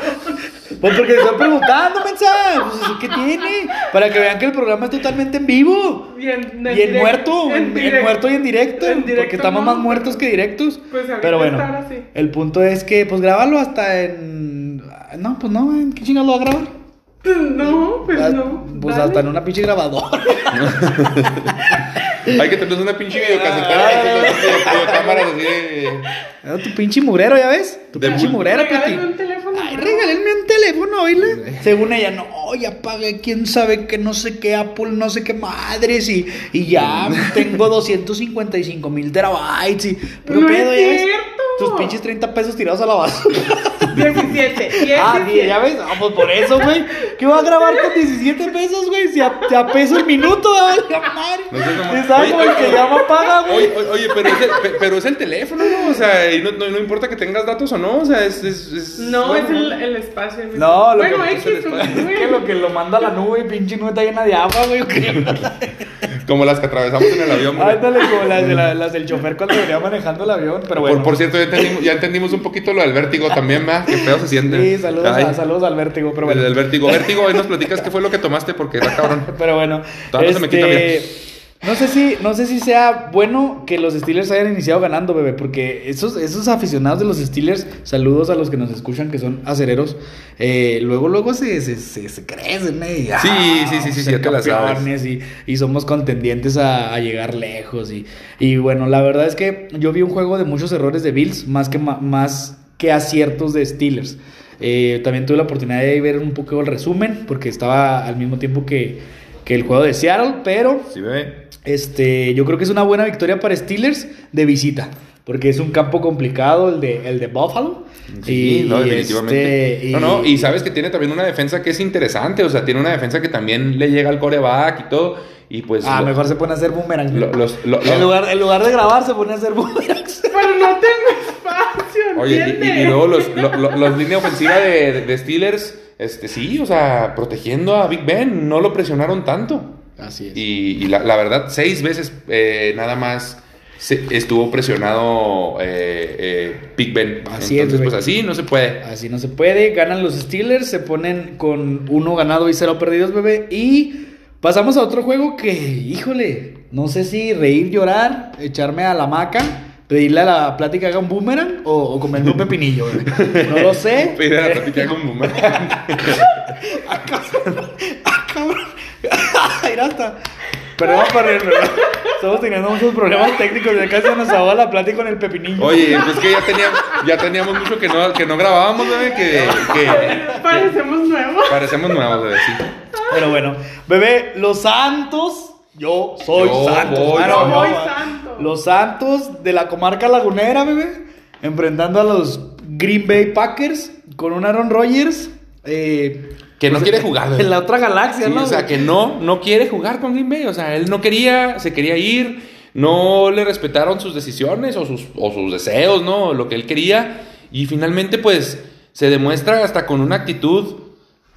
B: Pues porque estoy preguntando, mensaje. Pues ¿eso ¿qué tiene? Para que vean que el programa es totalmente en vivo.
C: Y en,
B: Y en muerto, en, en muerto y en directo.
C: en directo
B: porque estamos
C: no,
B: más muertos que directos.
C: Pues
B: Pero bueno,
C: estar así.
B: el punto es que, pues grábalo hasta en. No, pues no, ¿en qué chingados lo va a grabar?
C: No, pues
B: Ah,
C: no.
B: Pues
C: Dale.
B: hasta en una pinche grabadora.
A: Hay que tener una pinche videocasetera cámaras así de...
B: Ah, tu pinche mugrero, ¿ya ves? Tu
A: De
B: pinche mugrero, Plati.
C: un teléfono.
B: Ay, regálenme un teléfono, oíle. Según ella, no, ya pagué quién sabe que no sé qué Apple, no sé qué madres, y, y ya tengo 255 mil terabytes. Y, pero
C: No
B: pedo,
C: es
B: ya ves. Tus pinches 30 pesos tirados a la basura.
C: 17. 17.
B: ah, ya ves. Ah, pues por eso, güey. ¿Qué va a grabar con 17 pesos, güey? Si a, si a peso el minuto, ¿verdad? La madre.
A: No sé cómo-
B: ¿Sí ¿Sabes,
A: Oye,
B: güey? Que
A: oye,
B: llama paga, güey.
A: Oye, oye, pero, es el, pe- pero es el teléfono, ¿no? O sea, y no, no, no importa que tengas datos o no, o sea, es... es, es-
C: No, es
A: bueno,
C: el, el espacio. mi-
B: No, lo
C: bueno,
B: que-
A: es el espacio.
C: güey.
B: Que lo que lo manda a la nube, pinche nube está llena de agua, güey.
A: Como las que atravesamos en el avión, güey.
B: Ándale, como las, de la- las del chofer cuando venía manejando el avión, pero bueno.
A: Por, por cierto, ya entendimos, ya entendimos un poquito lo del vértigo también, ¿verdad? Qué feo se siente.
B: Sí, saludos, a, saludos al vértigo, pero
A: el
B: bueno.
A: del vértigo. Vértigo, hoy nos platicas qué fue lo que tomaste porque era cabrón.
B: Pero bueno,
A: Todavía no se me quita
B: este, no sé si, no sé si sea bueno que los Steelers hayan iniciado ganando, bebé, porque esos, esos aficionados de los Steelers, saludos a los que nos escuchan que son acereros, eh, luego, luego se, se, se, se crecen, ¿eh? Y, ah,
A: Sí, sí, sí, sí,
B: campeones Y, y somos contendientes a, a llegar lejos. Y, y bueno, la verdad es que yo vi un juego de muchos errores de Bills, más que, más que aciertos de Steelers. Eh, también tuve la oportunidad de ver un poco el resumen, porque estaba al mismo tiempo que, que el juego de Seattle, pero
A: Sí, bebé.
B: Este, yo creo que es una buena victoria para Steelers de visita, porque es un campo complicado el de, el de Buffalo.
A: Sí,
B: Y-
A: no, definitivamente.
B: este, y-
A: No, no, y sabes que tiene también una defensa que es interesante, o sea, tiene una defensa que también le llega al coreback y todo, y pues...
B: Ah,
A: lo-
B: mejor se pone a hacer boomerangs.
A: lo- los- lo-
B: en,
A: lo-
B: lugar, en lugar de grabar, se pone a hacer boomerangs.
C: Pero no tengo espacio.
A: Oye, y, y-
C: ¿entiendes?
A: y luego los, lo- lo- los línea ofensiva de, de- de Steelers, este, sí, o sea, protegiendo a Big Ben, no lo presionaron tanto.
B: Así es.
A: Y, y la, la verdad, seis veces eh, nada más se- estuvo presionado eh, eh, Big Ben.
B: Así es,
A: Entonces, pues así no se puede.
B: Así no se puede. Ganan los Steelers, se ponen con uno ganado y cero perdidos, bebé. Y pasamos a otro juego que, híjole, no sé si reír, llorar, echarme a la hamaca, pedirle a la plática haga un boomerang o, o comerme un pepinillo, bebé. No lo sé.
A: Pide a la plática con boomerang.
B: Ah, cabrón. Mira hasta. Perdón, perdón, perdón. Estamos teniendo muchos problemas técnicos. Ya casi nos ahoga la plática con el pepinillo.
A: Oye, pues que ya teníamos, ya teníamos mucho que no, que no grabábamos, bebé, que, que
C: Parecemos nuevos.
A: parecemos nuevos, bebé, sí.
B: Pero bueno, bebé, los Santos. Yo soy
A: Yo
B: Santos.
A: voy,
B: Ah,
C: yo voy
B: no,
C: Santos.
B: Los Santos de la comarca lagunera, bebé. Enfrentando a los Green Bay Packers con un Aaron Rodgers. eh,
A: que no
B: Pues,
A: quiere jugar.
B: En la otra galaxia,
A: Sí,
B: ¿no?
A: o sea, que no, no quiere jugar con Green Bay. O sea, él no quería, se quería ir, no le respetaron sus decisiones o sus, o sus deseos, ¿no? Lo que él quería. Y finalmente, pues, se demuestra hasta con una actitud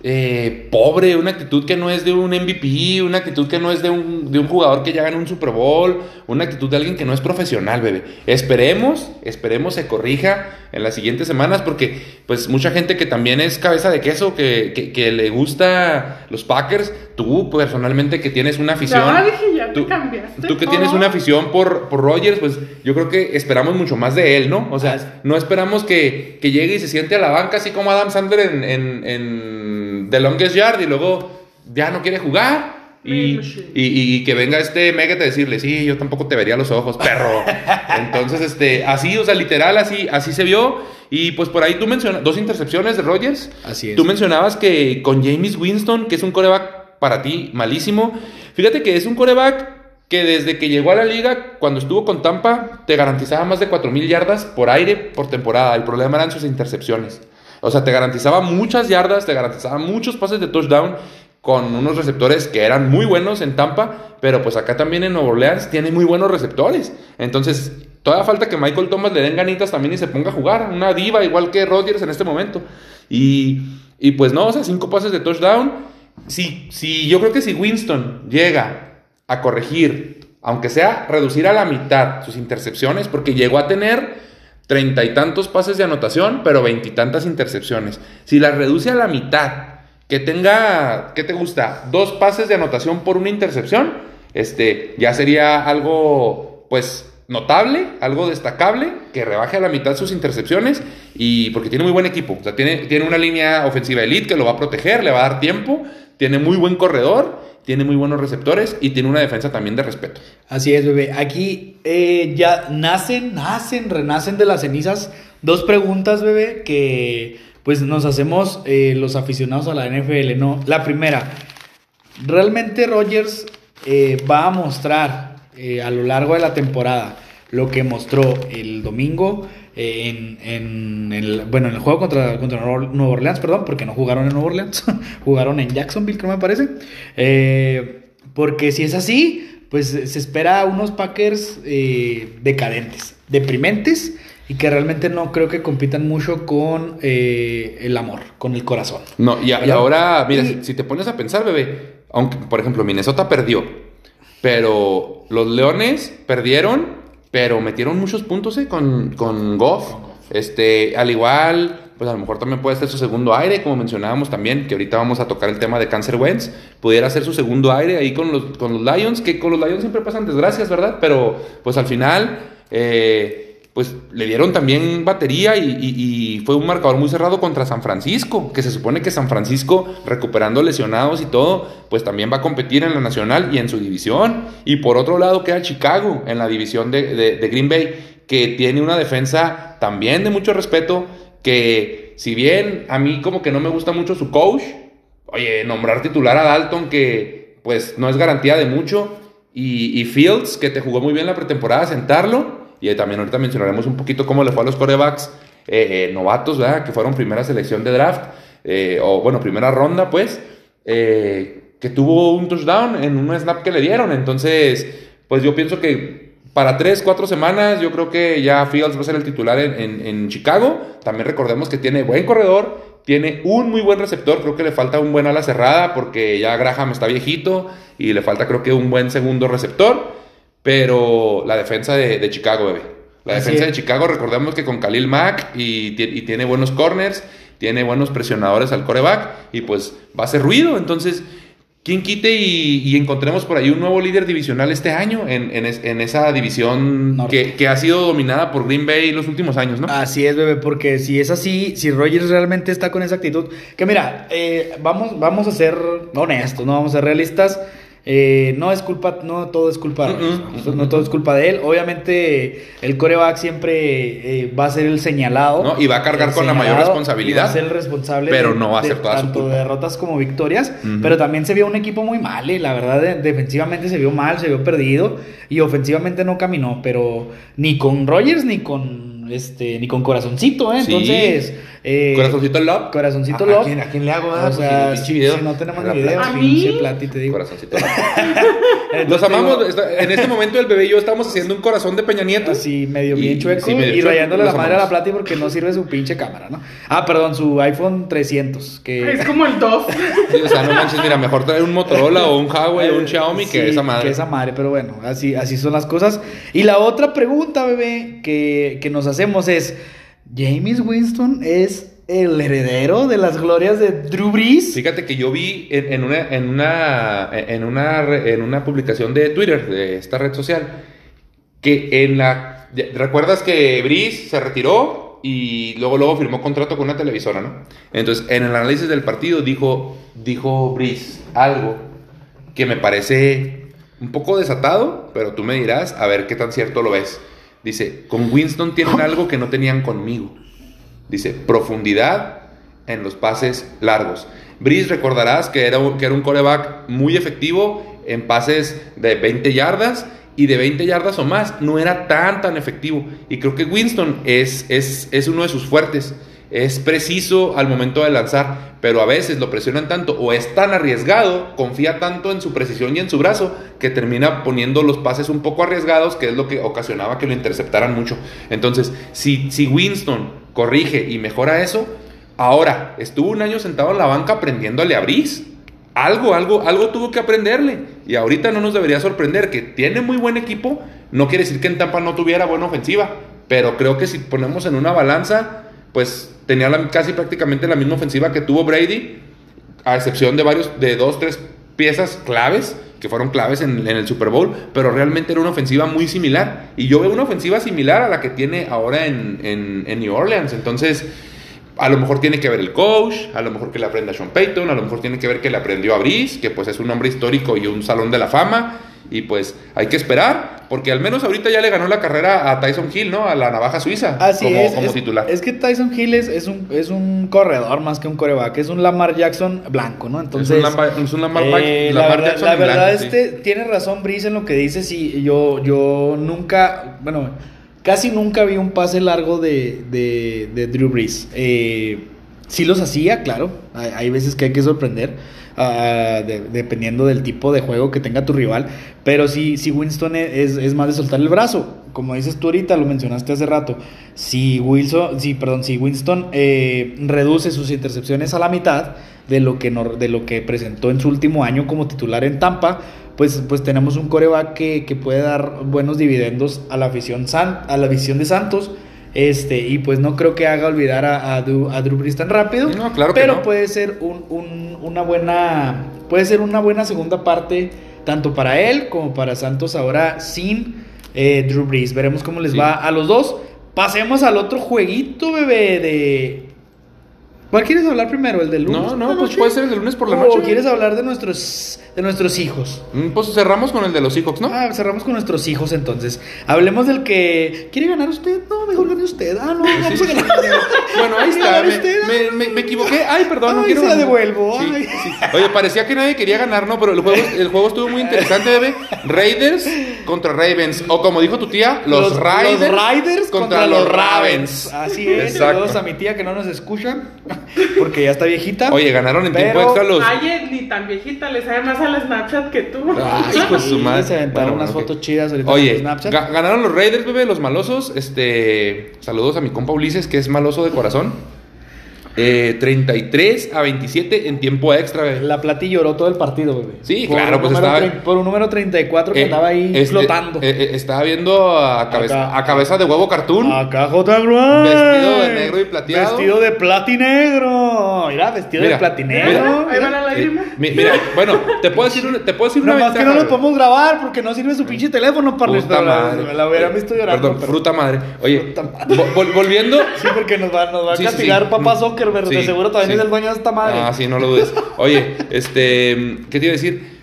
A: eh, pobre, una actitud que no es de un MVP, una actitud que no es de un, de un jugador que ya ganó un Super Bowl, una actitud de alguien que no es profesional, bebé. Esperemos, esperemos se corrija en las siguientes semanas porque pues mucha gente que también es cabeza de queso, que, que, que le gusta los Packers, tú personalmente que tienes una afición...
C: Ya dije, ya te
A: tú,
C: cambiaste.
A: tú que tienes una afición por, por Rogers, pues yo creo que esperamos mucho más de él, ¿no? O sea, no esperamos que, que llegue y se siente a la banca así como Adam Sandler en, en, en The Longest Yard y luego ya no quiere jugar. Y, y- y que venga este Megat a decirle, sí, yo tampoco te vería los ojos, perro. Entonces, este, así, o sea, literal, así, así se vio. Y pues por ahí tú mencionas, dos intercepciones de Rogers.
B: Así es.
A: Tú mencionabas que con James Winston, que es un coreback para ti malísimo. Fíjate que es un coreback que desde que llegó a la liga, cuando estuvo con Tampa, te garantizaba más de 4.000 yardas por aire por temporada. El problema eran sus intercepciones. O sea, te garantizaba muchas yardas, te garantizaba muchos pases de touchdown con unos receptores que eran muy buenos en Tampa, pero pues acá también en Nueva Orleans tiene muy buenos receptores. Entonces, todavía falta que Michael Thomas le den ganitas también y se ponga a jugar. Una diva igual que Rodgers en este momento. Y, y pues no, o sea, cinco pases de touchdown. Si, si, yo creo que si Winston llega a corregir, aunque sea reducir a la mitad sus intercepciones, porque llegó a tener treinta y tantos pases de anotación, pero veintitantas intercepciones. Si las reduce a la mitad, que tenga, ¿qué te gusta? Dos pases de anotación por una intercepción, este, ya sería algo, pues, notable, algo destacable, que rebaje a la mitad sus intercepciones y porque tiene muy buen equipo, o sea, tiene, tiene una línea ofensiva elite que lo va a proteger, le va a dar tiempo, tiene muy buen corredor, tiene muy buenos receptores y tiene una defensa también de respeto.
B: Así es, bebé. Aquí eh, ya nacen, nacen, renacen de las cenizas dos preguntas, bebé, que pues nos hacemos eh, los aficionados a la NFL, ¿no? La primera, ¿realmente Rogers eh, va a mostrar eh, a lo largo de la temporada lo que mostró el domingo en, en el, bueno, en el juego contra, contra Nueva Orleans, perdón, porque no jugaron en Nueva Orleans, jugaron en Jacksonville, creo me parece. Eh, porque si es así, pues se espera unos Packers eh, decadentes, deprimentes y que realmente no creo que compitan mucho con eh, el amor, con el corazón.
A: No, y, a- y
B: ¿Verdad?
A: ahora, mira, si, si te pones a pensar, bebé, aunque, por ejemplo, Minnesota perdió, pero los Leones perdieron, pero metieron muchos puntos eh, con, con Goff. Este, al igual, pues a lo mejor también puede ser su segundo aire, como mencionábamos también, que ahorita vamos a tocar el tema de Cancer Wentz, pudiera ser su segundo aire ahí con los, con los Lions, que con los Lions siempre pasan desgracias, ¿verdad? Pero pues al final, eh, pues le dieron también batería y, fue un marcador muy cerrado contra San Francisco, que se supone que San Francisco, recuperando lesionados y todo, pues también va a competir en la nacional y en su división. Y por otro lado queda Chicago en la división de Green Bay, que tiene una defensa también de mucho respeto, que si bien a mí como que no me gusta mucho su coach, oye, nombrar titular a Dalton, que pues no es garantía de mucho, y, y Fields, que te jugó muy bien la pretemporada, sentarlo. Y también ahorita mencionaremos un poquito cómo le fue a los corebacks eh, eh, novatos, ¿verdad? Que fueron primera selección de draft, eh, o bueno, primera ronda, pues, que tuvo un touchdown en un snap que le dieron. Entonces, pues yo pienso que para tres, cuatro semanas, yo creo que ya Fields va a ser el titular en, en- en Chicago. También recordemos que tiene buen corredor, tiene un muy buen receptor. Creo que le falta un buen ala cerrada porque ya Graham está viejito y le falta, creo que, un buen segundo receptor. Pero la defensa de, de Chicago, bebé. La
B: Así
A: defensa
B: es.
A: de Chicago, recordemos que con Khalil Mack y, y tiene buenos corners, tiene buenos presionadores al coreback y pues va a hacer ruido. Entonces, ¿quién quite y, y encontremos por ahí un nuevo líder divisional este año en, en es- en esa división que, que ha sido dominada por Green Bay los últimos años, ¿no?
B: Así es, bebé, porque si es así, si Rogers realmente está con esa actitud, que mira, eh, vamos, vamos a ser honestos, no vamos a ser realistas. Eh, no es culpa, no todo es culpa de no, no todo es culpa de él. Obviamente, el coreback siempre eh, va a ser el señalado.
A: ¿No? Y va a cargar con la mayor responsabilidad.
B: y Va a ser el responsable.
A: Pero
B: de-
A: no va a
B: de
A: ser toda su
B: tanto
A: culpa.
B: derrotas como victorias. Pero también se vio un equipo muy mal, eh, la verdad, de- defensivamente se vio mal, se vio perdido. Y ofensivamente no caminó, pero ni con Rogers ni con este ni con corazoncito, ¿eh?
A: Sí.
B: Entonces, eh,
A: Corazoncito love.
B: Corazoncito
A: ¿A-
B: love.
A: ¿A quién, a quién le hago? ah?
B: o
A: Pues
B: sea, si,
A: video.
B: si no tenemos ni video,
C: ¿A
A: plata.
C: mí?
B: pinche plati, te digo.
A: Corazoncito love. Los amamos. En este momento el bebé y yo estamos haciendo un corazón de Peña Nieto.
B: Así medio
A: Y-
B: bien chueco
A: sí, medio
B: y
A: chueco,
B: rayándole la madre a la plati porque no sirve su pinche cámara, ¿no? Ah, perdón, su iPhone 300, que
C: Es como el 2.
A: Sí, o sea, no manches, mira, mejor traer un Motorola o un Huawei o un Xiaomi que esa madre.
B: Que esa madre, pero bueno, así, así son las cosas. Y la otra pregunta, bebé, que, que nos hacemos es: ¿James Winston es el heredero de las glorias de Drew Brees?
A: Fíjate que yo vi en, una, en, una, en, una, en una publicación de Twitter, de esta red social, que en la... ¿Recuerdas que Brice se retiró y luego, luego firmó contrato con una televisora, no? Entonces, en el análisis del partido dijo, dijo Brice algo que me parece un poco desatado, pero tú me dirás a ver qué tan cierto lo ves. Dice, con Winston tienen algo que no tenían conmigo. Dice, profundidad en los pases largos. Brice, recordarás que era, un, que era un coreback muy efectivo en pases de 20 yardas y de 20 yardas o más. No era tan, tan efectivo. Y creo que Winston es, es, es uno de sus fuertes. Es preciso al momento de lanzar, pero a veces lo presionan tanto o es tan arriesgado, confía tanto en su precisión y en su brazo, que termina poniendo los pases un poco arriesgados, que es lo que ocasionaba que lo interceptaran mucho. Entonces, si, si Winston corrige y mejora eso, ahora estuvo un año sentado en la banca aprendiéndole a Brice. Algo, algo, algo tuvo que aprenderle. Y ahorita no nos debería sorprender que tiene muy buen equipo. No quiere decir que en Tampa no tuviera buena ofensiva. Pero creo que si ponemos en una balanza, pues tenía casi prácticamente la misma ofensiva que tuvo Brady. A excepción de varios, de dos, tres piezas claves, que fueron claves en, el Super Bowl. Pero realmente era una ofensiva muy similar. Y yo veo una ofensiva similar a la que tiene ahora en, en- en New Orleans. Entonces, a lo mejor tiene que ver el coach, a lo mejor que le aprenda a Sean Payton, a lo mejor tiene que ver que le aprendió a Brice, que pues es un hombre histórico y un salón de la fama. Y pues hay que esperar, porque al menos ahorita ya le ganó la carrera a Tyson Hill, ¿no? A la navaja suiza,
B: Así
A: como,
B: es.
A: como
B: es,
A: titular.
B: es que Tyson Hill es, es un, es un corredor más que un coreback. Es un Lamar Jackson blanco, ¿no? Entonces.
A: es un Lamar, es un Lamar,
B: eh,
A: Lamar
B: la verdad,
A: Jackson
B: la verdad
A: blanco, sí.
B: este, tiene razón Brice en lo que dice. Sí, yo, yo nunca, bueno, casi nunca vi un pase largo de, de, de Drew Brees. Eh, sí los hacía, claro. Hay, veces que hay que sorprender. ah, de- dependiendo del tipo de juego que tenga tu rival. Pero sí, sí Winston es, es más de soltar el brazo. Como dices tú ahorita, lo mencionaste hace rato. Si Wilson, sí, perdón, si Winston eh, reduce sus intercepciones a la mitad de lo que de lo que presentó en su último año como titular en Tampa, pues, pues tenemos un coreback que, que puede dar buenos dividendos a la afición a la visión de Santos. Este, y pues no creo que haga olvidar a, a, Drew, a Drew Brees tan rápido.
A: No, claro que
B: pero
A: no.
B: puede ser un- un- una buena. Puede ser una buena segunda parte. Tanto para él como para Santos ahora sin eh, Drew Brees. Veremos cómo les
A: Sí.
B: va a los dos. Pasemos al otro jueguito, bebé, de. ¿Cuál quieres hablar primero? ¿El del lunes?
A: No, no,
B: la
A: pues puede ser el de lunes por la
B: ¿O
A: noche.
B: quieres hablar de nuestros, de nuestros hijos?
A: Mm, Pues cerramos con el de los Seahawks, ¿no?
B: Ah, cerramos con nuestros hijos entonces. Hablemos del que. ¿Quiere ganar usted? No, mejor gane usted. Ah, no, vamos a ganar.
A: Bueno, ahí
B: ¿Quiere
A: está.
B: ganar
A: Me,
B: usted?
A: me- me- me equivoqué. Ay, perdón, no
B: Ay,
A: quiero.
B: se la devuelvo.
A: Sí,
B: Ay.
A: sí. Oye, parecía que nadie quería ganar, ¿no? Pero el juego, el juego estuvo muy interesante, bebé. Raiders contra Ravens. O como dijo tu tía, los, Raiders,
B: los Raiders contra, los Ravens. Así es.
A: Exacto.
B: Saludos a mi tía que no nos escucha. Porque ya está viejita.
A: Oye, ganaron en tiempo
B: Pero-
A: extra los.
C: Ay, eh, ni tan viejita, le sabe más al Snapchat que tú.
A: Ay, de su madre.
B: se aventaron
A: Bueno,
B: unas
A: ok.
B: fotos chidas ahorita
A: Oye,
B: en Snapchat.
A: ga- ganaron los Raiders, bebé, los malosos. Este, saludos a mi compa Ulises, que es maloso de corazón. Eh, 33 a 27 en tiempo extra, bebé.
B: La Plati lloró todo el partido, bebé.
A: Sí,
B: Por
A: claro, pues estaba-
B: Por un número 34 que
A: Eh,
B: andaba ahí
A: este,
B: flotando.
A: eh, eh, estaba viendo a cabeza,
B: Acá.
A: a cabeza de huevo cartoon.
B: Acá J.
A: Vestido de negro y plateado.
B: Vestido de platinegro. Mira, vestido
A: Mira,
B: de platinegro.
A: mira.
C: Ahí va la lágrima.
A: Eh, mi- mira, bueno, te puedo decir una, te puedo decir una
B: Nada más que
A: ventaja,
B: no lo podemos grabar porque no sirve su pinche teléfono para
A: madre.
B: La, la hubieran visto llorando.
A: Perdón,
B: pero-
A: fruta madre. Oye,
B: Fruta madre.
A: vo- vol- volviendo.
B: Sí, porque nos va, nos va a
A: Sí,
B: castigar
A: sí.
B: papá
A: Mm,
B: Zuckerberg. de
A: sí,
B: seguro también
A: sí.
B: es el dueño de esta madre.
A: Ah, sí, no lo dudes. Oye, este, ¿qué te iba a decir?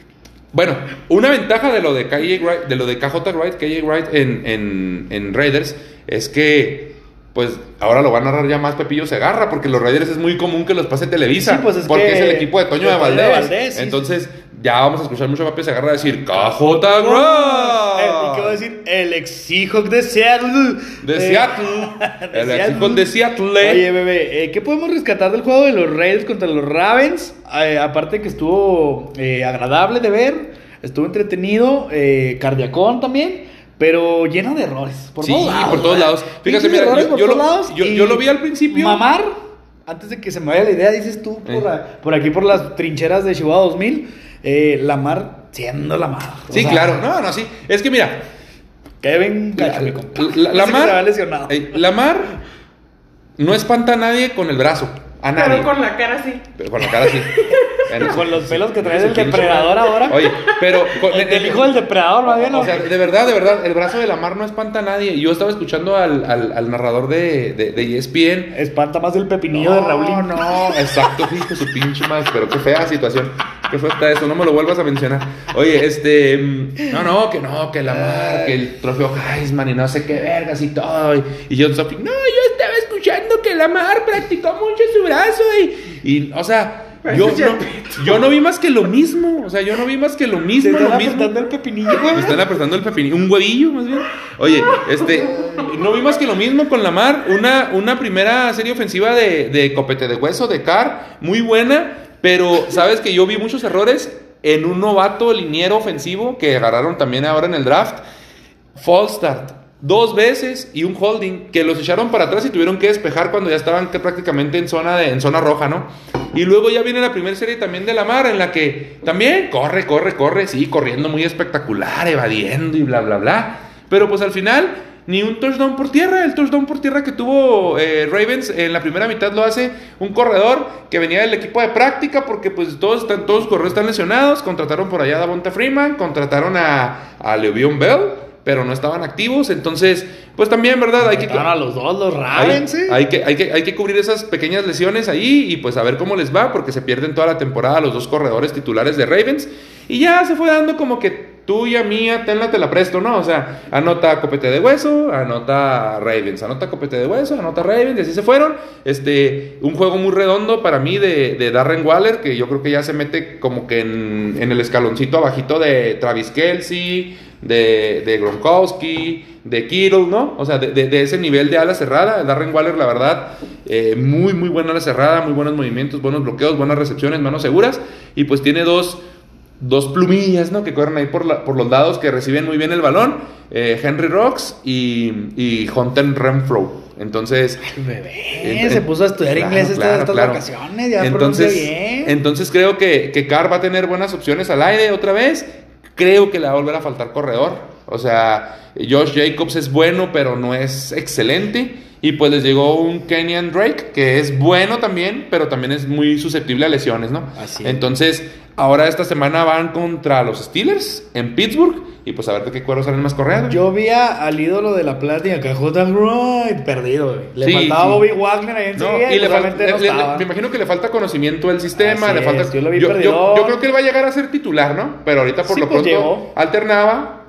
A: Bueno, una ventaja de lo de KJ Wright, de lo de KJ Wright, KJ Wright en, en, en Raiders es que pues ahora lo va a narrar ya más Pepillo Segarra, porque los Raiders es muy común que los pase Televisa,
B: Sí, pues es
A: porque
B: que-
A: es el equipo de Toño
B: de
A: de
B: de
A: Valdés.
B: Valdés, sí,
A: Entonces, ya vamos a escuchar mucho a Pepe Segarra decir KJ
B: Eh, ¿Y qué va a decir? El ex Seahawk de Seattle.
A: De
B: Eh,
A: Seattle.
B: de
A: el
B: Seattle.
A: equipo de Seattle.
B: Oye, bebé, eh, ¿qué podemos rescatar del juego de los Raiders contra los Ravens? Eh, aparte que estuvo eh, agradable de ver, estuvo entretenido, eh, cardiacón también, pero lleno de errores. Por
A: Sí,
B: todos lados.
A: por todos lados. Fíjate, mira,
B: errores
A: yo-
B: por
A: yo
B: todos
A: lo-
B: lados
A: yo- yo lo vi al principio.
B: Mamar, antes de que se me vaya la idea, dices tú, por,
A: Eh.
B: la- por aquí por las trincheras de Chihuahua 2000, eh, Lamar siendo Lamar. O
A: Sí,
B: sea,
A: claro. No, no, sí. Es que mira,
B: Kevin
A: la,
B: compa.
A: la-
B: que
A: Lamar,
B: se había lesionado.
A: eh, Lamar no espanta a nadie con el brazo. A nadie.
C: Pero con la cara así.
A: Pero con la cara. Bueno,
B: Con los pelos que trae
A: Su
B: el depredador ahora.
A: Oye, pero. con-
B: El, el hijo del depredador, más bien. ¿no?
A: O sea, de verdad, de verdad, el brazo de la mar no espanta a nadie. Yo estaba escuchando al, al- al narrador de, de, de ESPN.
B: Espanta más el pepinillo de Raúl.
A: No, no, exacto, hijo, su pinche madre. Pero qué fea situación. Qué fue está eso, no me lo vuelvas a mencionar. Oye, este. mm, No, no, que no, que la mar, que el trofeo Heisman y no sé qué vergas y todo. Y, y John Sophie, no, yo estaba escuchando que la mar practicó mucho su brazo y. y o sea. Yo no, yo no vi más que lo mismo, o sea, yo no vi más que lo mismo,
B: están
A: lo mismo.
B: apretando el pepinillo, güey.
A: Me están apretando el pepinillo, un huevillo más bien. Oye, este, no vi más que lo mismo con la mar. Una, una primera serie ofensiva de, de copete de hueso, de Carr, muy buena, pero sabes que yo vi muchos errores en un novato liniero ofensivo que agarraron también ahora en el draft. False start. Dos veces y un holding que los echaron para atrás y tuvieron que despejar cuando ya estaban prácticamente en zona, en zona roja, ¿no? Y luego ya viene la primera serie también de la mar en la que también corre, corre, corre, sí, corriendo muy espectacular, evadiendo y bla, bla, bla. Pero pues al final ni un touchdown por tierra. El touchdown por tierra que tuvo eh, Ravens en la primera mitad lo hace un corredor que venía del equipo de práctica porque pues todos, están, todos los corredores están lesionados. Contrataron por allá a Davonta Freeman, contrataron a, a Le'Veon Bell, pero no estaban activos. Entonces, pues también, ¿verdad? Hay que...
B: A los dos, los
A: hay que, hay, que, hay que cubrir esas pequeñas lesiones ahí y pues a ver cómo les va, porque se pierden toda la temporada los dos corredores titulares de Ravens. Y ya se fue dando como que tuya, mía, tenla, te la presto, ¿no? O sea, anota copete de hueso, anota Ravens, anota copete de hueso, anota Ravens, y así se fueron. Este, un juego muy redondo para mí de, de Darren Waller, que yo creo que ya se mete como que en, en el escaloncito abajito de Travis Kelsey, de, de Gronkowski, de Kittle, ¿no? O sea, de, de- ese nivel de ala cerrada. Darren Waller, la verdad, eh, muy, muy buena ala cerrada, muy buenos movimientos, buenos bloqueos, buenas recepciones, manos seguras. Y pues tiene dos, dos plumillas, ¿no? Que corren ahí por, la- por los lados, que reciben muy bien el balón. eh, Henry Rocks y, y Hunter Renfro. Entonces...
B: Bebé,
A: En-
B: se puso a estudiar
A: claro,
B: inglés estas,
A: claro,
B: estas
A: claro.
B: vacaciones, ya
A: entonces,
B: bien.
A: entonces creo que, que Carr va a tener buenas opciones al aire otra vez. Creo que le va a volver a faltar corredor. O sea, Josh Jacobs es bueno, pero no es excelente. Y pues les llegó un Kenyan Drake, que es bueno también, pero también es muy susceptible a lesiones, ¿no?
B: Así es.
A: Entonces, ahora esta semana van contra los Steelers en Pittsburgh. Y pues a ver de qué cuero salen más correando.
B: Yo vi a- al ídolo de la plática, Cajota Wright, perdido, güey. Le
A: Sí,
B: faltaba
A: sí.
B: Bobby Wagner ahí
A: No,
B: enseguida
A: y
B: y
A: le
B: realmente no
A: le- le-
B: estaba.
A: me imagino que le falta conocimiento del sistema,
B: Así
A: le falta.
B: es, yo lo vi
A: yo, yo creo que él va a llegar a ser titular, ¿no? Pero ahorita por
B: Sí,
A: lo
B: pues,
A: pronto
B: llegó.
A: alternaba,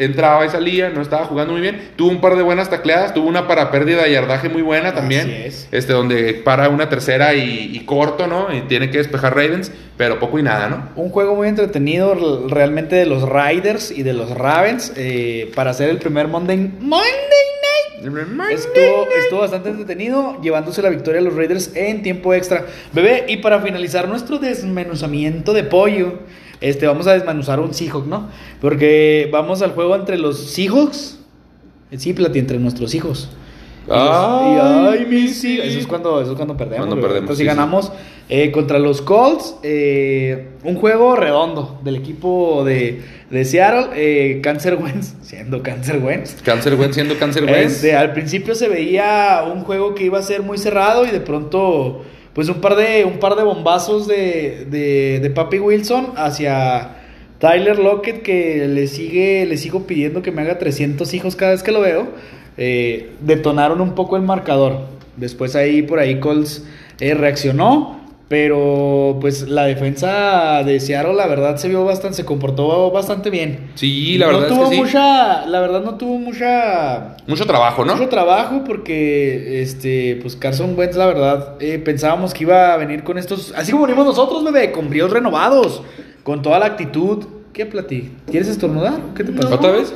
A: entraba y salía, no estaba jugando muy bien. Tuvo un par de buenas tacleadas, tuvo una para pérdida de yardaje muy buena también.
B: Así es.
A: Este, donde para una tercera y, y corto, ¿no? Y tiene que despejar Ravens, pero poco y nada, ¿no?
B: Un juego muy entretenido realmente de los Riders y de los Ravens eh, para hacer el primer Monday, Monday Night. Estuvo, estuvo bastante entretenido, llevándose la victoria a los Raiders en tiempo extra. Bebé, y para finalizar nuestro desmenuzamiento de pollo, este, vamos a desmenuzar un Seahawk, ¿no? Porque vamos al juego entre los Seahawks, sí, Plati, entre nuestros hijos. Y los-
A: Ay,
B: y, ay, mis hijos. Eso es cuando, eso es cuando perdemos.
A: Cuando perdemos,
B: Entonces,
A: sí,
B: si ganamos eh, contra los Colts, eh, un juego redondo del equipo de, de Seattle, eh, Cancer Wentz, siendo Cancer Wentz.
A: Cáncer Wentz siendo Wentz.
B: Este, al principio se veía un juego que iba a ser muy cerrado y de pronto, pues un par de, un par de bombazos de, de, de Papi Wilson hacia Tyler Lockett que le sigue, le sigo pidiendo que me haga 300 hijos cada vez que lo veo. Eh, detonaron un poco el marcador. Después ahí por ahí Colts eh, reaccionó. Pero pues la defensa de Seattle la verdad se vio bastante, se comportó bastante bien.
A: Sí, la
B: no
A: verdad es
B: tuvo
A: que sí.
B: mucha, la verdad no tuvo mucha
A: Mucho trabajo, ¿no?
B: mucho trabajo porque este pues Carson Wentz la verdad eh, pensábamos que iba a venir con estos así como venimos nosotros bebé con bríos renovados con toda la actitud ¿Qué platí? ¿Quieres estornudar? ¿Qué te pasa?
A: ¿Otra vez?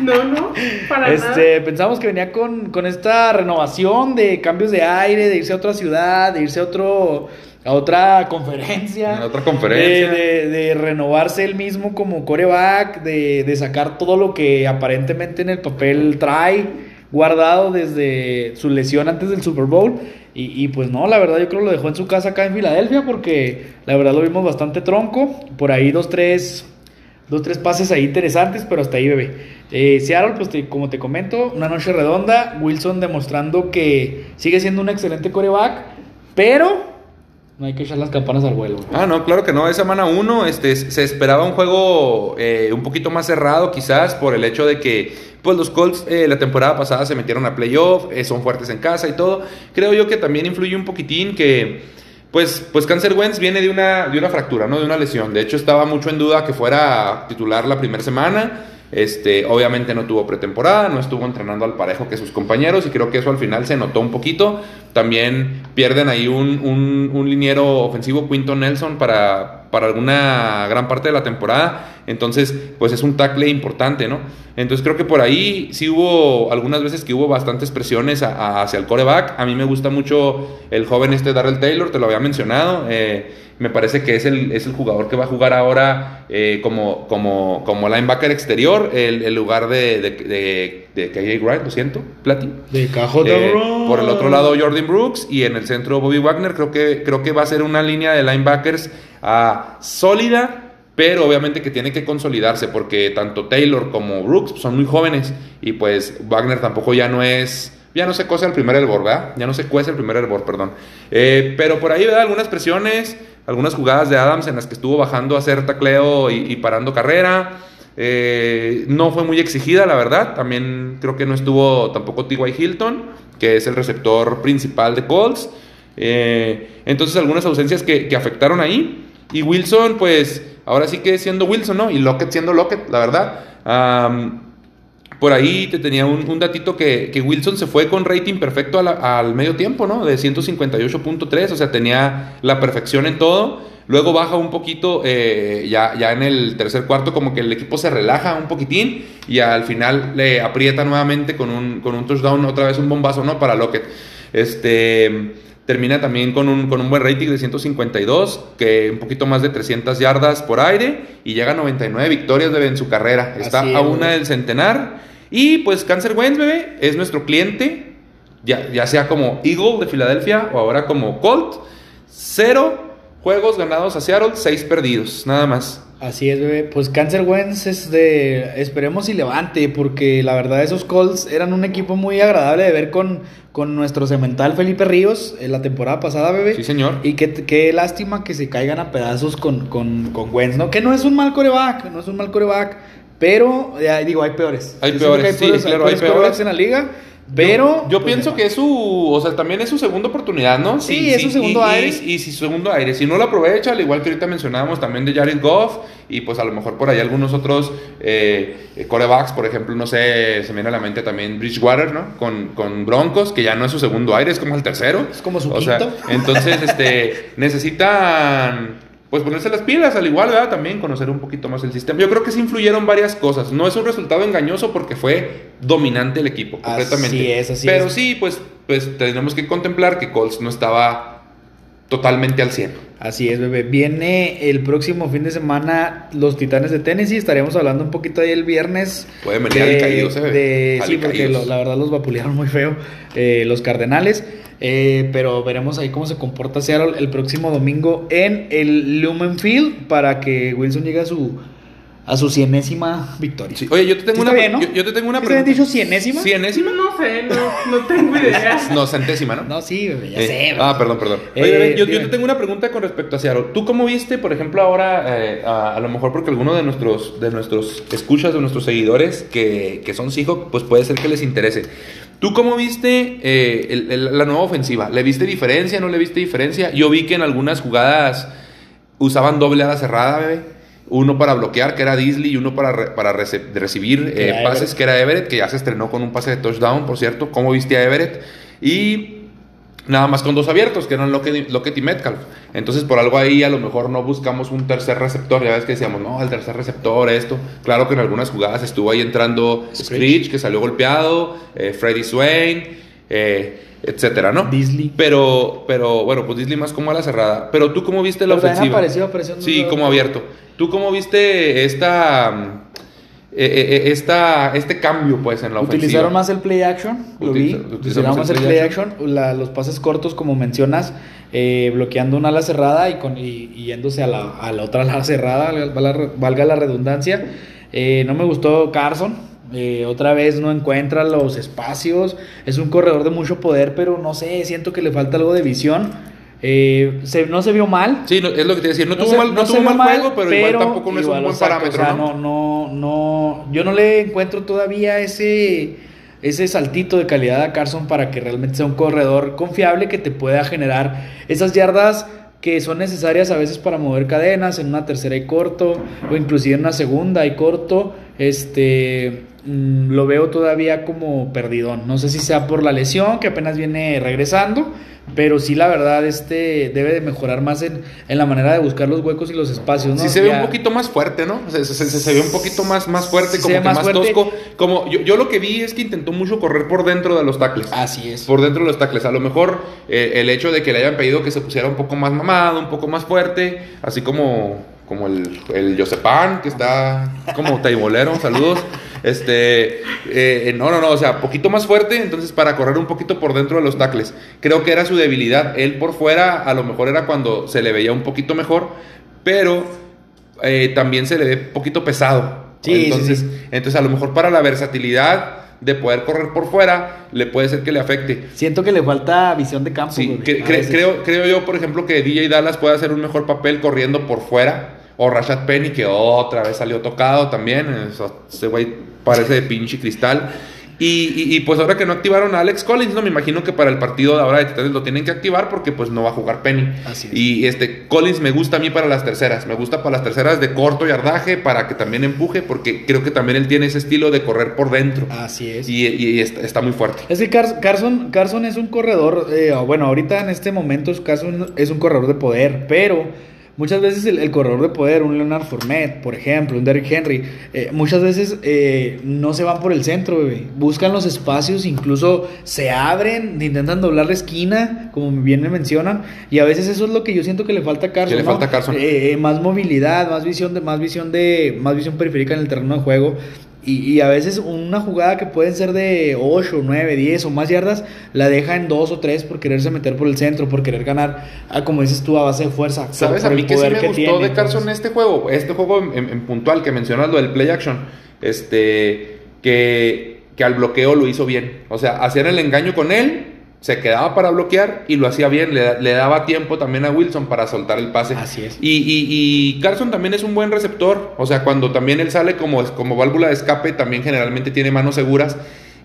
C: No, no, para
B: Este, pensamos que venía con, con esta renovación de cambios de aire, de irse a otra ciudad, de irse a otro a otra conferencia.
A: A otra conferencia.
B: De, de- de renovarse él mismo como coreback, de, de sacar todo lo que aparentemente en el papel trae guardado desde su lesión antes del Super Bowl. Y, y pues no, la verdad yo creo que lo dejó en su casa acá en Filadelfia porque la verdad lo vimos bastante tronco. Por ahí dos, tres, dos, tres pases ahí interesantes, pero hasta ahí, bebé. Eh, Seattle, pues como te comento, una noche redonda. Wilson demostrando que sigue siendo un excelente coreback, pero no hay que echar las campanas al vuelo.
A: Ah, no, claro que no. Esa semana 1 este, se esperaba un juego eh, un poquito más cerrado, quizás por el hecho de que pues, los Colts eh, la temporada pasada se metieron a playoff, eh, son fuertes en casa y todo. Creo yo que también influye un poquitín que, pues, pues Cancer Wentz viene de una, de una fractura, ¿no? De una lesión. De hecho, estaba mucho en duda que fuera titular la primera semana. Este, obviamente no tuvo pretemporada, no estuvo entrenando al parejo que sus compañeros y creo que eso al final se notó un poquito. También pierden ahí un, un, un liniero ofensivo, Quinton Nelson, para, para alguna gran parte de la temporada. Entonces, pues es un tackle importante, ¿no? Entonces creo que por ahí sí hubo algunas veces que hubo bastantes presiones a- a- hacia el coreback. A mí me gusta mucho el joven este Darrell Taylor, te lo había mencionado. Eh, me parece que es el, es el jugador que va a jugar ahora eh, como, como, como linebacker exterior, el, el lugar de, de, de, de KJ Wright, lo siento, Plati.
B: De
A: Eh, por el otro lado Jordan Brooks y en el centro Bobby Wagner. Creo que, creo que va a ser una línea de linebackers ah, sólida, pero obviamente que tiene que consolidarse porque tanto Taylor como Brooks son muy jóvenes y pues Wagner tampoco ya no es... Ya no se cose el primer hervor, ¿verdad? Ya no se cuece el primer hervor, perdón. Eh, pero por ahí, ¿verdad? Algunas presiones, algunas jugadas de Adams en las que estuvo bajando a hacer tacleo y, parando carrera. Eh, no fue muy exigida, la verdad. También creo que no estuvo tampoco T.Y. Hilton, que es el receptor principal de Colts. Eh, entonces, algunas ausencias que afectaron ahí. Y Wilson, pues, ahora sí que siendo Wilson, ¿no? Y Lockett siendo Lockett, la verdad. Por ahí te tenía un, un datito que, que Wilson se fue con rating perfecto la- al medio tiempo, ¿no? De 158.3, o sea, tenía la perfección en todo. Luego baja un poquito, eh, ya, ya en el tercer cuarto, como que el equipo se relaja un poquitín y al final le aprieta nuevamente con un, con un touchdown, otra vez un bombazo, ¿no? Para Lockett. Este. Termina también con un, con un buen rating de 152, que un poquito más de 300 yardas por aire y llega a 99 victorias bebé, en su carrera. Está
B: es,
A: a una del centenar. Y pues Cancer Wentz, bebé, es nuestro cliente, ya, ya sea como Eagle de Filadelfia o ahora como Colt. Cero juegos ganados a Seattle, seis perdidos, nada más.
B: Así es, bebé. Pues Cancer Wentz es de. Esperemos y levante, porque la verdad, esos Colts eran un equipo muy agradable de ver con, con nuestro cemental Felipe Ríos en la temporada pasada, bebé.
A: Sí, señor.
B: Y qué, qué lástima que se caigan a pedazos con, con, con Wentz, ¿no? Que no es un mal coreback, no es un mal coreback, pero, ya digo, hay peores.
A: Hay
B: Yo
A: peores,
B: que
A: sí, claro, hay
B: peores
A: peores.
B: corebacks en la liga, pero.
A: Yo, yo
B: pues,
A: pienso que es su, o sea, también es su segunda oportunidad, ¿no?
B: Sí, es su segundo
A: y,
B: aire.
A: Y, y si su segundo aire, si no lo aprovecha, al igual que ahorita mencionábamos también de Jared Goff, y pues a lo mejor por ahí algunos otros eh, eh, corebacks, por ejemplo, no sé, se me viene a la mente también Bridgewater, ¿no? Con, con Broncos, que ya no es su segundo aire, es como el tercero.
B: Es como su
A: o sea,
B: quinto.
A: entonces, este, necesitan pues ponerse las pilas al igual, ¿verdad? También conocer un poquito más el sistema. Yo creo que sí influyeron varias cosas. No es un resultado engañoso porque fue dominante el equipo,
B: Así
A: completamente.
B: es, así
A: Pero
B: es.
A: sí, pues, pues tenemos que contemplar que Colts no estaba totalmente al 100.
B: Así es, bebé. Viene el próximo fin de semana los Titanes de Tennessee. Estaremos hablando un poquito ahí el viernes.
A: Pueden venir alicaídos, eh,
B: de- sí, porque
A: Alicaídos.
B: lo- la verdad los vapulearon muy feo eh, los Cardenales. Eh, pero veremos ahí cómo se comporta Seattle el próximo domingo en el Lumen Field para que Wilson llegue a su a su cienésima victoria.
A: Sí, Oye, yo te tengo una
B: bien, ¿no?
A: yo, yo te tengo una
B: ¿Sí te
A: pregunta.
B: dicho cienésima?
A: ¿Cienésima?
C: No sé, no, no tengo idea.
A: No, centésima, ¿no?
B: No, sí, bebé, ya
A: Eh,
B: sé. bebé.
A: ah, perdón, perdón.
B: Eh,
A: Oye, yo, te tengo una pregunta con respecto a Seattle. ¿Tú cómo viste, por ejemplo, ahora, eh, a, a lo mejor porque alguno de nuestros, de nuestros escuchas, de nuestros seguidores que, que son Seahawks, pues puede ser que les interese. ¿Tú cómo viste eh, el- el- la nueva ofensiva? ¿Le viste diferencia? ¿No le viste diferencia? Yo vi que en algunas jugadas usaban doble ala cerrada, bebé. Uno para bloquear, que era Disley, y uno para, re- para rece- recibir eh, pases, que era Everett, que ya se estrenó con un pase de touchdown, por cierto. ¿Cómo viste a Everett? Y Nada más con dos abiertos, que eran Lockett, Lockett y Metcalf. Entonces, por algo ahí a lo mejor no buscamos un tercer receptor. Ya ves que decíamos, no, el tercer receptor, esto. Claro que en algunas jugadas estuvo ahí entrando Screech, que salió golpeado, eh, Freddy Swain, eh, etcétera, ¿no?
B: Beasley.
A: Pero, pero, bueno, pues Disley más como a la cerrada. Pero tú, ¿cómo viste la
B: Pero
A: ofensiva?
B: apareció,
A: Sí, como abierto. ¿Tú cómo viste esta, mm, eh, eh, eh, esta, este cambio, pues, en la ofensiva?
B: Utilizaron más el play action, lo.
A: Utiliza- utilizaron
B: Utilizaron más el play action, la- los pases cortos, como mencionas, eh, bloqueando una ala cerrada y, con, y, y yéndose a la, a la otra ala cerrada, valga, valga la redundancia. Eh, no me gustó Carson. Eh, otra vez no encuentra los espacios. Es un corredor de mucho poder, pero no sé, siento que le falta algo de visión. Eh, se- no se vio mal,
A: Sí, no, es lo que te decía. No, tuvo
B: se-
A: mal, no tuvo mal juego, pero, igual tampoco no es un
B: igual
A: buen parámetro,
B: o sea,
A: ¿no?
B: no, no, no, yo no le encuentro todavía ese, ese saltito de calidad a Carson para que realmente sea un corredor confiable que te pueda generar esas yardas que son necesarias a veces para mover cadenas en una tercera y corto o inclusive en una segunda y corto este mm, lo veo todavía como perdidón no sé si sea por la lesión que apenas viene regresando pero sí la verdad este debe de mejorar más en, en la manera de buscar los huecos y los espacios ¿no?
A: Sí se ve
B: Ya-
A: un poquito más fuerte, ¿no? Se, se- se- se ve un poquito más, más fuerte, como que
B: más
A: tosco. Como yo, yo lo que vi es que intentó mucho correr por dentro de los tacles.
B: así es
A: Por dentro de los tacles. A lo mejor eh, el hecho de que le hayan pedido que se pusiera un poco más mamado, un poco más fuerte, así como, como el, el Josepan, que está como taibolero, saludos. Este, eh, no, no, no, o sea, poquito más fuerte, entonces para correr un poquito por dentro de los tacles. Creo que era su debilidad. Él por fuera, a lo mejor era cuando se le veía un poquito mejor, pero eh, también se le ve poquito pesado.
B: Sí,
A: entonces,
B: sí.
A: entonces, a lo mejor para la versatilidad de poder correr por fuera, le puede ser que le afecte.
B: siento que le falta visión de campo
A: Sí, cre- cre- creo, creo yo, por ejemplo, que DJ Dallas puede hacer un mejor papel corriendo por fuera. O Rashad Penny, que otra vez salió tocado también. Ese güey parece de pinche cristal. Y, y- y, pues ahora que no activaron a Alex Collins, no me imagino que para el partido de ahora de Titanes lo tienen que activar porque pues no va a jugar Penny.
B: Así es.
A: Y este Collins me gusta a mí para las terceras, me gusta para las terceras de corto yardaje para que también empuje porque creo que también él tiene ese estilo de correr por dentro.
B: así es
A: Y, está, está muy fuerte.
B: Es que Car- Carson, Carson es un corredor, eh, bueno, ahorita en este momento Carson es un corredor de poder, pero muchas veces el, el corredor de poder, un Leonard Fournette, por ejemplo, un Derrick Henry, eh, muchas veces eh, no se van por el centro, bebé. buscan los espacios, incluso se abren, intentan doblar la esquina, como bien me mencionan, y a veces eso es lo que yo siento que le falta a Carson.
A: Le
B: ¿no?
A: falta a Carson.
B: Eh, eh, más movilidad, más visión de, más visión de, más visión periférica en el terreno de juego. Y, y a veces una jugada que pueden ser de 8, 9, 10 o más yardas, la deja en 2 o 3 por quererse meter por el centro, por querer ganar, ah, como dices tú, a base de fuerza.
A: ¿Sabes
B: por
A: a mí que sí me gustó
B: tiene,
A: de Carson
B: entonces.
A: este juego? Este juego en, en- puntual que mencionas lo del play action. Este, que, que al bloqueo lo hizo bien. O sea, hacían el engaño con él, se quedaba para bloquear y lo hacía bien. Le, le daba tiempo también a Wilson para soltar el pase.
B: Así es.
A: Y, y- y Carson también es un buen receptor. O sea, cuando también él sale como, como válvula de escape, también generalmente tiene manos seguras.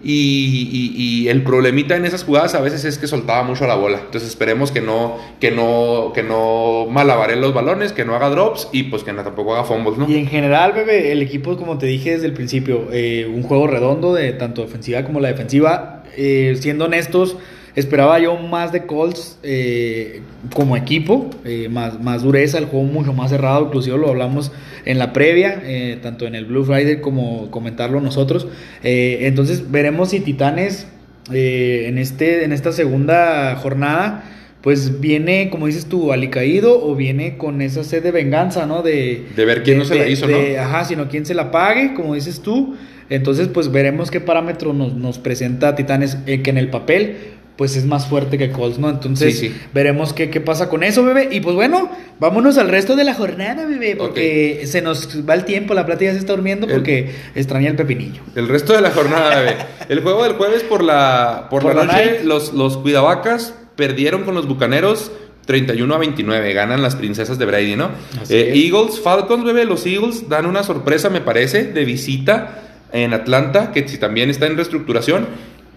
A: Y, y- el problemita en esas jugadas a veces es que soltaba mucho la bola. Entonces esperemos que no, que no, que no malabare los balones, que no haga drops y pues que no, tampoco haga fumbles, ¿no?
B: Y en general, bebé, el equipo, como te dije desde el principio, eh, un juego redondo de tanto ofensiva como la defensiva. Eh, siendo honestos, esperaba yo más de Colts eh, como equipo, eh, más, más dureza, el juego mucho más cerrado, inclusive lo hablamos en la previa, eh, tanto en el Blue Friday como comentarlo nosotros. Entonces veremos si Titanes eh, en, este, en esta segunda jornada pues viene, como dices tú, alicaído o viene con esa sed de venganza, ¿no? De,
A: De ver quién no se la hizo, ¿no?
B: Ajá, sino quién se la pague, como dices tú. Entonces, pues veremos qué parámetro nos, nos presenta Titanes, eh, que en el papel, pues es más fuerte que Colts, ¿no? Entonces,
A: Sí, sí.
B: veremos qué, qué pasa con eso, bebé. Y pues bueno, vámonos al resto de la jornada, bebé, porque se nos va el tiempo, la plata ya se está durmiendo
A: El-
B: porque extraña el pepinillo.
A: El resto de la jornada, bebé. El juego del jueves por la, por
B: Por
A: la
B: la
A: noche, los, los Cuidavacas perdieron con los Bucaneros 31 a 29. Ganan las princesas de Brady, ¿no? Eh,
B: es.
A: Eagles, Falcons, bebé. Los Eagles dan una sorpresa, me parece, de visita en Atlanta, que si también está en reestructuración.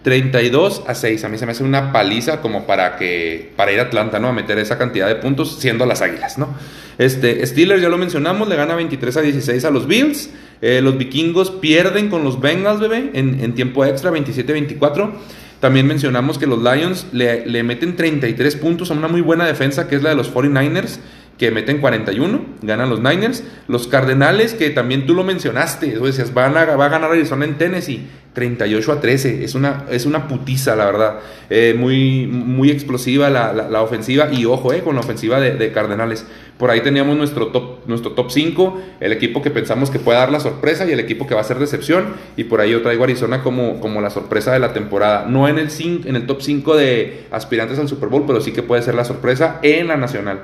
A: 32 a 6. A mí se me hace una paliza como para que para ir a Atlanta, ¿no? A meter esa cantidad de puntos siendo las Águilas, ¿no? Este, Steelers ya lo mencionamos, le gana 23 a 16 a los Bills. Eh, los vikingos pierden con los Bengals, bebé, en, tiempo extra, 27-24. También mencionamos que los Lions le, le meten 33 puntos a una muy buena defensa que es la de los 49ers que meten 41, ganan los Niners. Los Cardenales, que también tú lo mencionaste, decías, van a, va a ganar Arizona en Tennessee, 38 a 13. Es una, es una putiza, la verdad. Eh, muy, muy explosiva la, la, ofensiva. Y ojo, eh, con la ofensiva de, de, Cardenales. Por ahí teníamos nuestro top, nuestro top 5, el equipo que pensamos que puede dar la sorpresa y el equipo que va a ser decepción. Y por ahí yo traigo Arizona como, como la sorpresa de la temporada. No en el, en el top 5 de aspirantes al Super Bowl, pero sí que puede ser la sorpresa en la nacional.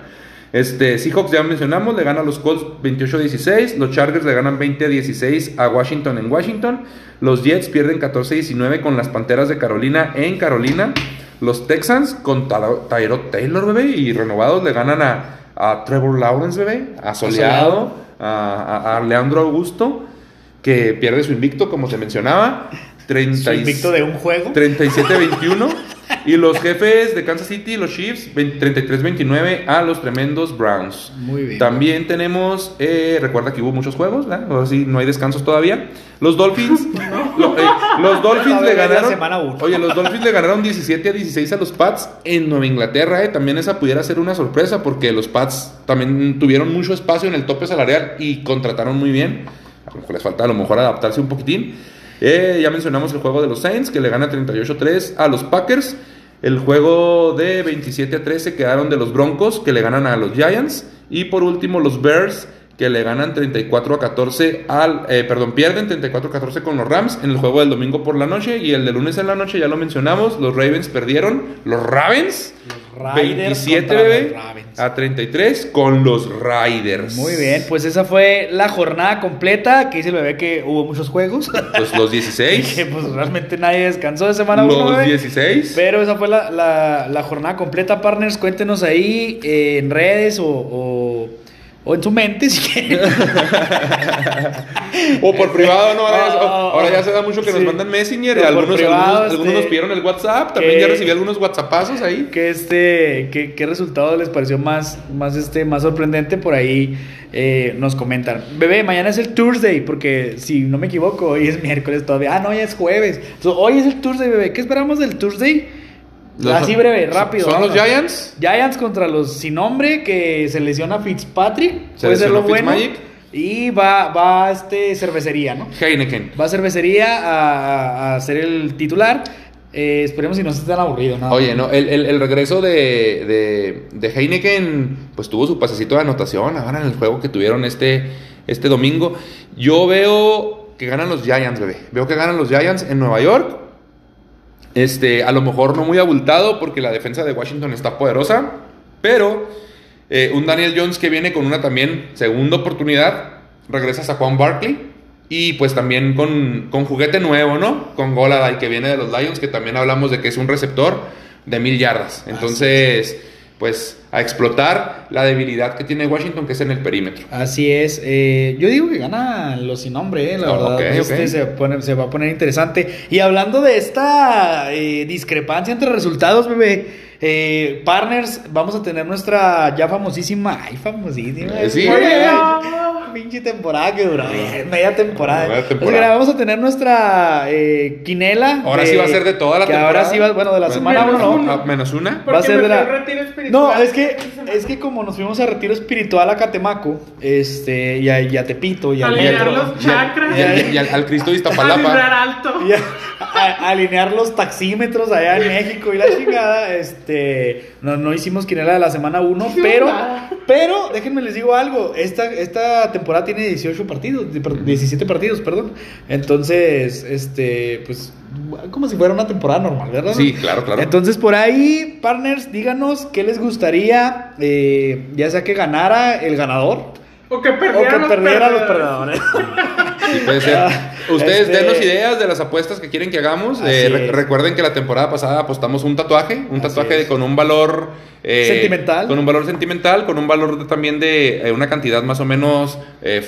A: Este, Seahawks ya mencionamos, le gana a los Colts 28-16, los Chargers le ganan 20-16 a Washington en Washington, los Jets pierden 14-19 con las Panteras de Carolina en Carolina, los Texans con Tyrod Taylor, bebé, y renovados le ganan a, Trevor Lawrence, bebé, a Soleado, a, a, Leandro Augusto, que pierde su invicto, como se mencionaba.
B: 30 su invicto de un juego.
A: 37-21. Y los jefes de Kansas City, los Chiefs, 33-29 a los tremendos Browns.
B: Muy bien.
A: También tenemos, eh, recuerda que hubo muchos juegos, ¿verdad? así no hay descansos todavía. Los Dolphins, eh, los Dolphins le ganaron. Oye, los Dolphins le ganaron 17 a 16 a los Pats en Nueva Inglaterra, eh. También esa pudiera ser una sorpresa porque los Pats también tuvieron mucho espacio en el tope salarial y contrataron muy bien. A lo mejor les falta a lo mejor adaptarse un poquitín. Eh, ya mencionamos el juego de los Saints, que le gana 38-3 a los Packers. El juego de 27 a 13 quedaron de los Broncos, que le ganan a los Giants. Y por último, los Bears, que le ganan 34 a 14 al, eh, perdón, pierden 34 a 14 con los Rams en el juego del domingo por la noche y el de lunes en la noche ya lo mencionamos, los Ravens perdieron, los Ravens, 27 bebé, a 33 con los Riders.
B: Muy bien, pues esa fue la jornada completa, que dice el bebé que hubo muchos juegos.
A: Pues los 16.
B: que pues realmente nadie descansó de semana
A: Los 16.
B: Pero esa fue la, la, jornada completa, partners, cuéntenos ahí eh, en redes o o en su mente, si quieren.
A: o por privado, no. Ahora, ya, se da mucho que nos mandan Messenger. Y algunos, algunos, nos este, pidieron el WhatsApp. También ya recibí algunos WhatsAppazos ahí.
B: ¿Qué, este, qué, qué resultado les pareció más, más, este, más sorprendente? Por ahí eh, nos comentan. Bebé, mañana es el Tuesday. Porque si no me equivoco, hoy es miércoles todavía. Ah, no, ya es jueves. hoy es el Tuesday, bebé. ¿Qué esperamos del Tuesday? Así breve, rápido.
A: ¿Son los Giants?
B: Giants contra los sin nombre que se lesiona Fitzpatrick. puede ser lo bueno. Y va, va este cervecería, ¿no?
A: Heineken.
B: Va a cervecería a, a ser el titular. Eh, esperemos si no se tan aburrido, ¿no?
A: Oye, no, el, el, regreso de, de, de, Heineken, pues tuvo su pasecito de anotación ahora en el juego que tuvieron este, este domingo. Yo veo que ganan los Giants, bebé. Veo que ganan los Giants en Nueva York. Este, a lo mejor no muy abultado porque la defensa de Washington está poderosa, pero eh, un Daniel Jones que viene con una también segunda oportunidad, regresas a Juan Barkley y pues también con, con juguete nuevo, ¿no? Con Goladay que viene de los Lions, que también hablamos de que es un receptor de mil yardas. Entonces pues a explotar la debilidad que tiene Washington, que es en el perímetro.
B: Así es. Eh, yo digo que gana los sin nombre, eh, la verdad. este Se, se, va a poner interesante. Y hablando de esta eh, discrepancia entre resultados, bebé. Eh, partners, vamos a tener nuestra ya famosísima, ay, famosísima. Sí, pinche temporada que duró, media temporada. Media temporada. vamos a tener nuestra eh, quinela.
A: Ahora sí va a ser de toda la
B: que temporada. Ahora sí va, bueno, de la semana
A: uno, ¿no? Menos una.
B: Va a ser de la. No, es que, es que como nos fuimos a retiro espiritual a Catemaco, este, y a, y a Tepito, y,
C: a alinear los chakras.
A: Y, al, Cristo de Iztapalapa.
C: alto.
B: A, alinear los taxímetros allá en México y la chingada. Este, no, no hicimos quinela de la semana 1, pero, pero, déjenme les digo algo. Esta, esta temporada tiene 18 partidos, 17 partidos, perdón. Entonces, este, pues, como si fuera una temporada normal, ¿verdad?
A: Sí, claro, claro.
B: Entonces, por ahí, partners, díganos qué les gustaría, eh, ya sea que ganara el ganador.
C: O que perdiera,
B: los, perdedores.
A: Sí, puede ser. Ah, Ustedes este... denos ideas de las apuestas que quieren que hagamos. Eh, recuerden que la temporada pasada apostamos un tatuaje, un tatuaje con un valor
B: eh, sentimental.
A: Con un valor sentimental, con un valor también de una cantidad más o menos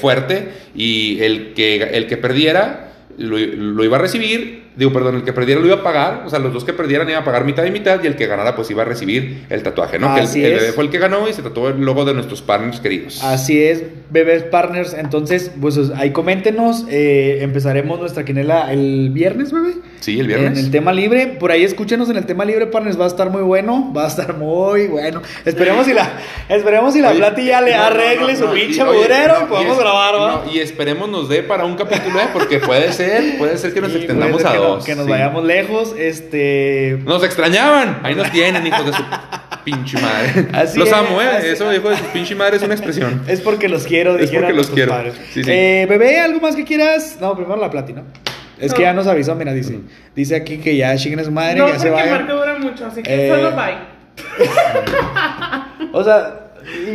A: fuerte. Y el que, el que perdiera lo, lo iba a recibir digo, perdón, el que perdiera lo iba a pagar, o sea, los dos que perdieran iban a pagar mitad y mitad y el que ganara pues iba a recibir el tatuaje, ¿no?
B: Así
A: que el, el
B: es.
A: bebé fue el que ganó y se tatuó el logo de nuestros partners queridos.
B: Así es, bebés partners. Entonces, pues ahí coméntenos. eh, empezaremos nuestra quinela el viernes, bebé.
A: Sí, el viernes.
B: En el tema libre. Por ahí escúchenos en el tema libre, partners. Va a estar muy bueno. Va a estar muy bueno. Esperemos si la, esperemos si la
A: Oye,
B: Plati ya le
A: no,
B: arregle
A: no,
B: su
A: no,
B: pinche
A: no,
B: y podemos grabar, ¿va?
A: no, y esperemos nos dé para un capítulo, ¿eh? porque puede ser, puede ser que nos
B: Sí,
A: extendamos a
B: que nos
A: sí.
B: vayamos lejos. Este.
A: Nos extrañaban. Ahí nos tienen, hijos de su pinche madre.
B: Así
A: los
B: es,
A: amo, ¿eh?
B: así-
A: Eso, hijo de su pinche madre, es una expresión.
B: Es porque los quiero,
A: Es
B: dijeron
A: porque los quiero.
B: padres.
A: Sí, sí.
B: Eh, bebé, ¿algo más que quieras? No, primero la Plati, ¿no? Es que ya nos avisó, mira, dice. Dice aquí que ya chinguen a su madre,
C: No,
B: ya se
C: porque
B: vayan.
C: Marco dura mucho, así que
B: Eh,
C: solo bye.
B: O sea,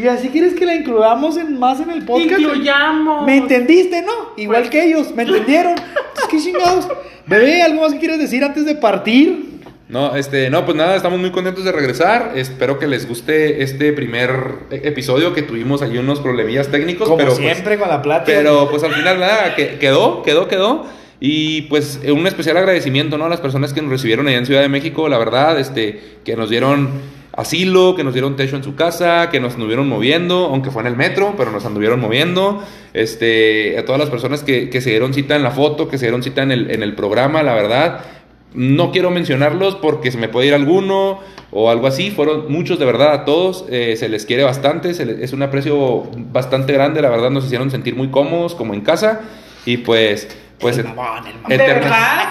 B: y así quieres que la incluyamos en, más en el podcast.
C: Incluyamos.
B: ¿Me entendiste, no? Igual
C: Pues-
B: que ellos, ¿me entendieron? Entonces, ¿qué chingados? Bebé, ¿algo más que quieres decir antes de partir?
A: No, este, no, pues nada, estamos muy contentos de regresar. Espero que les guste este primer e- episodio que tuvimos ahí unos problemillas técnicos,
B: Como
A: pero pues,
B: siempre con la plática.
A: pero pues al final nada, que- quedó, quedó, quedó. Y pues un especial agradecimiento, ¿no? A las personas que nos recibieron allá en Ciudad de México, la verdad, este, que nos dieron asilo, que nos dieron techo en su casa, que nos anduvieron moviendo, aunque fue en el metro, pero nos anduvieron moviendo. Este, a todas las personas que, que se dieron cita en la foto, que se dieron cita en el, en el programa, la verdad. No quiero mencionarlos porque se me puede ir alguno o algo así. Fueron muchos de verdad a todos. eh, se les quiere bastante. se les- es un aprecio bastante grande. La verdad nos hicieron sentir muy cómodos como en casa. Y pues, pues
B: El mamón, el mamón.
C: ¿De
A: eternas,
C: verdad?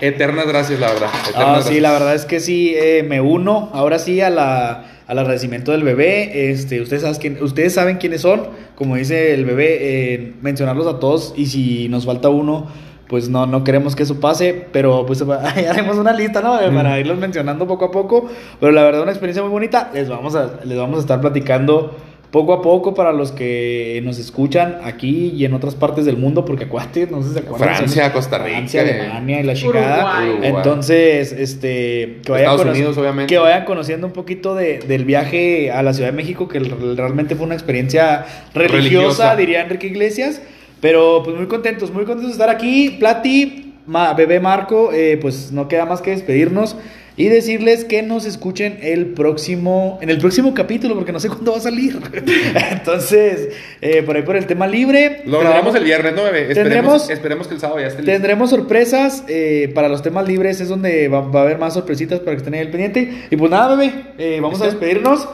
A: eternas gracias, la verdad. Eternas
B: Ah, sí,
A: gracias.
B: la verdad es que sí, eh, me uno ahora sí a la, al agradecimiento del bebé. Este, ustedes, saben quién, ustedes saben quiénes son, como dice el bebé, eh, mencionarlos a todos y si nos falta uno, pues no, no queremos que eso pase, pero pues haremos una lista, ¿no? Para irlos mencionando poco a poco, pero la verdad una experiencia muy bonita, les vamos a, les vamos a estar platicando. Poco a poco para los que nos escuchan aquí y en otras partes del mundo, porque acuérdate, no sé si se acuerdan.
A: Francia, Costa Rica,
B: Francia,
A: eh.
B: Alemania y la chingada. Entonces, este, que vayan,
A: Estados
B: cono-
A: Unidos, obviamente.
B: que vayan conociendo un poquito de- del viaje a la Ciudad de México, que realmente fue una experiencia religiosa,
A: Religiosa.
B: diría Enrique Iglesias. Pero pues muy contentos, muy contentos de estar aquí. Plati, Ma- bebé Marco, eh, pues no queda más que despedirnos y decirles que nos escuchen el próximo, en el próximo capítulo, porque no sé cuándo va a salir. Entonces, eh, por ahí por el tema libre.
A: Lo grabamos el viernes, ¿no, bebé? Esperemos,
B: tendremos-
A: esperemos que el sábado ya esté listo.
B: Tendremos sorpresas eh, para los temas libres, es donde va, va a haber más sorpresitas para que estén ahí al pendiente. Y pues nada, bebé, eh, vamos a despedirnos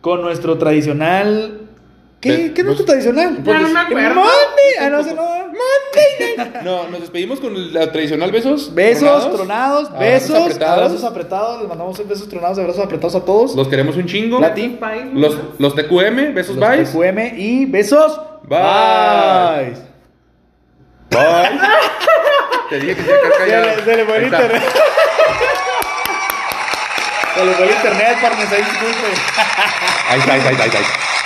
B: con nuestro tradicional... ¿Qué, ¿qué es nuestro
A: pues-
B: tradicional?
C: Ya no me acuerdo.
B: Monday, ah, no sé, no, Monday night.
A: No, nos despedimos con la tradicional besos.
B: Besos, tronados, besos,
A: apretados.
B: abrazos apretados. Les mandamos besos tronados, abrazos apretados a todos.
A: Los queremos un chingo.
B: Plati.
C: Bye,
A: Los, los TQM, besos,
B: Los
A: bye.
B: TQM y besos.
A: Bye. Bye. Te dije que se
B: Se
A: callado.
B: le, se le fue el internet. Se le fue el internet, partners, ahí disculpe.
A: Ahí está, ahí está, ahí está. ahí está.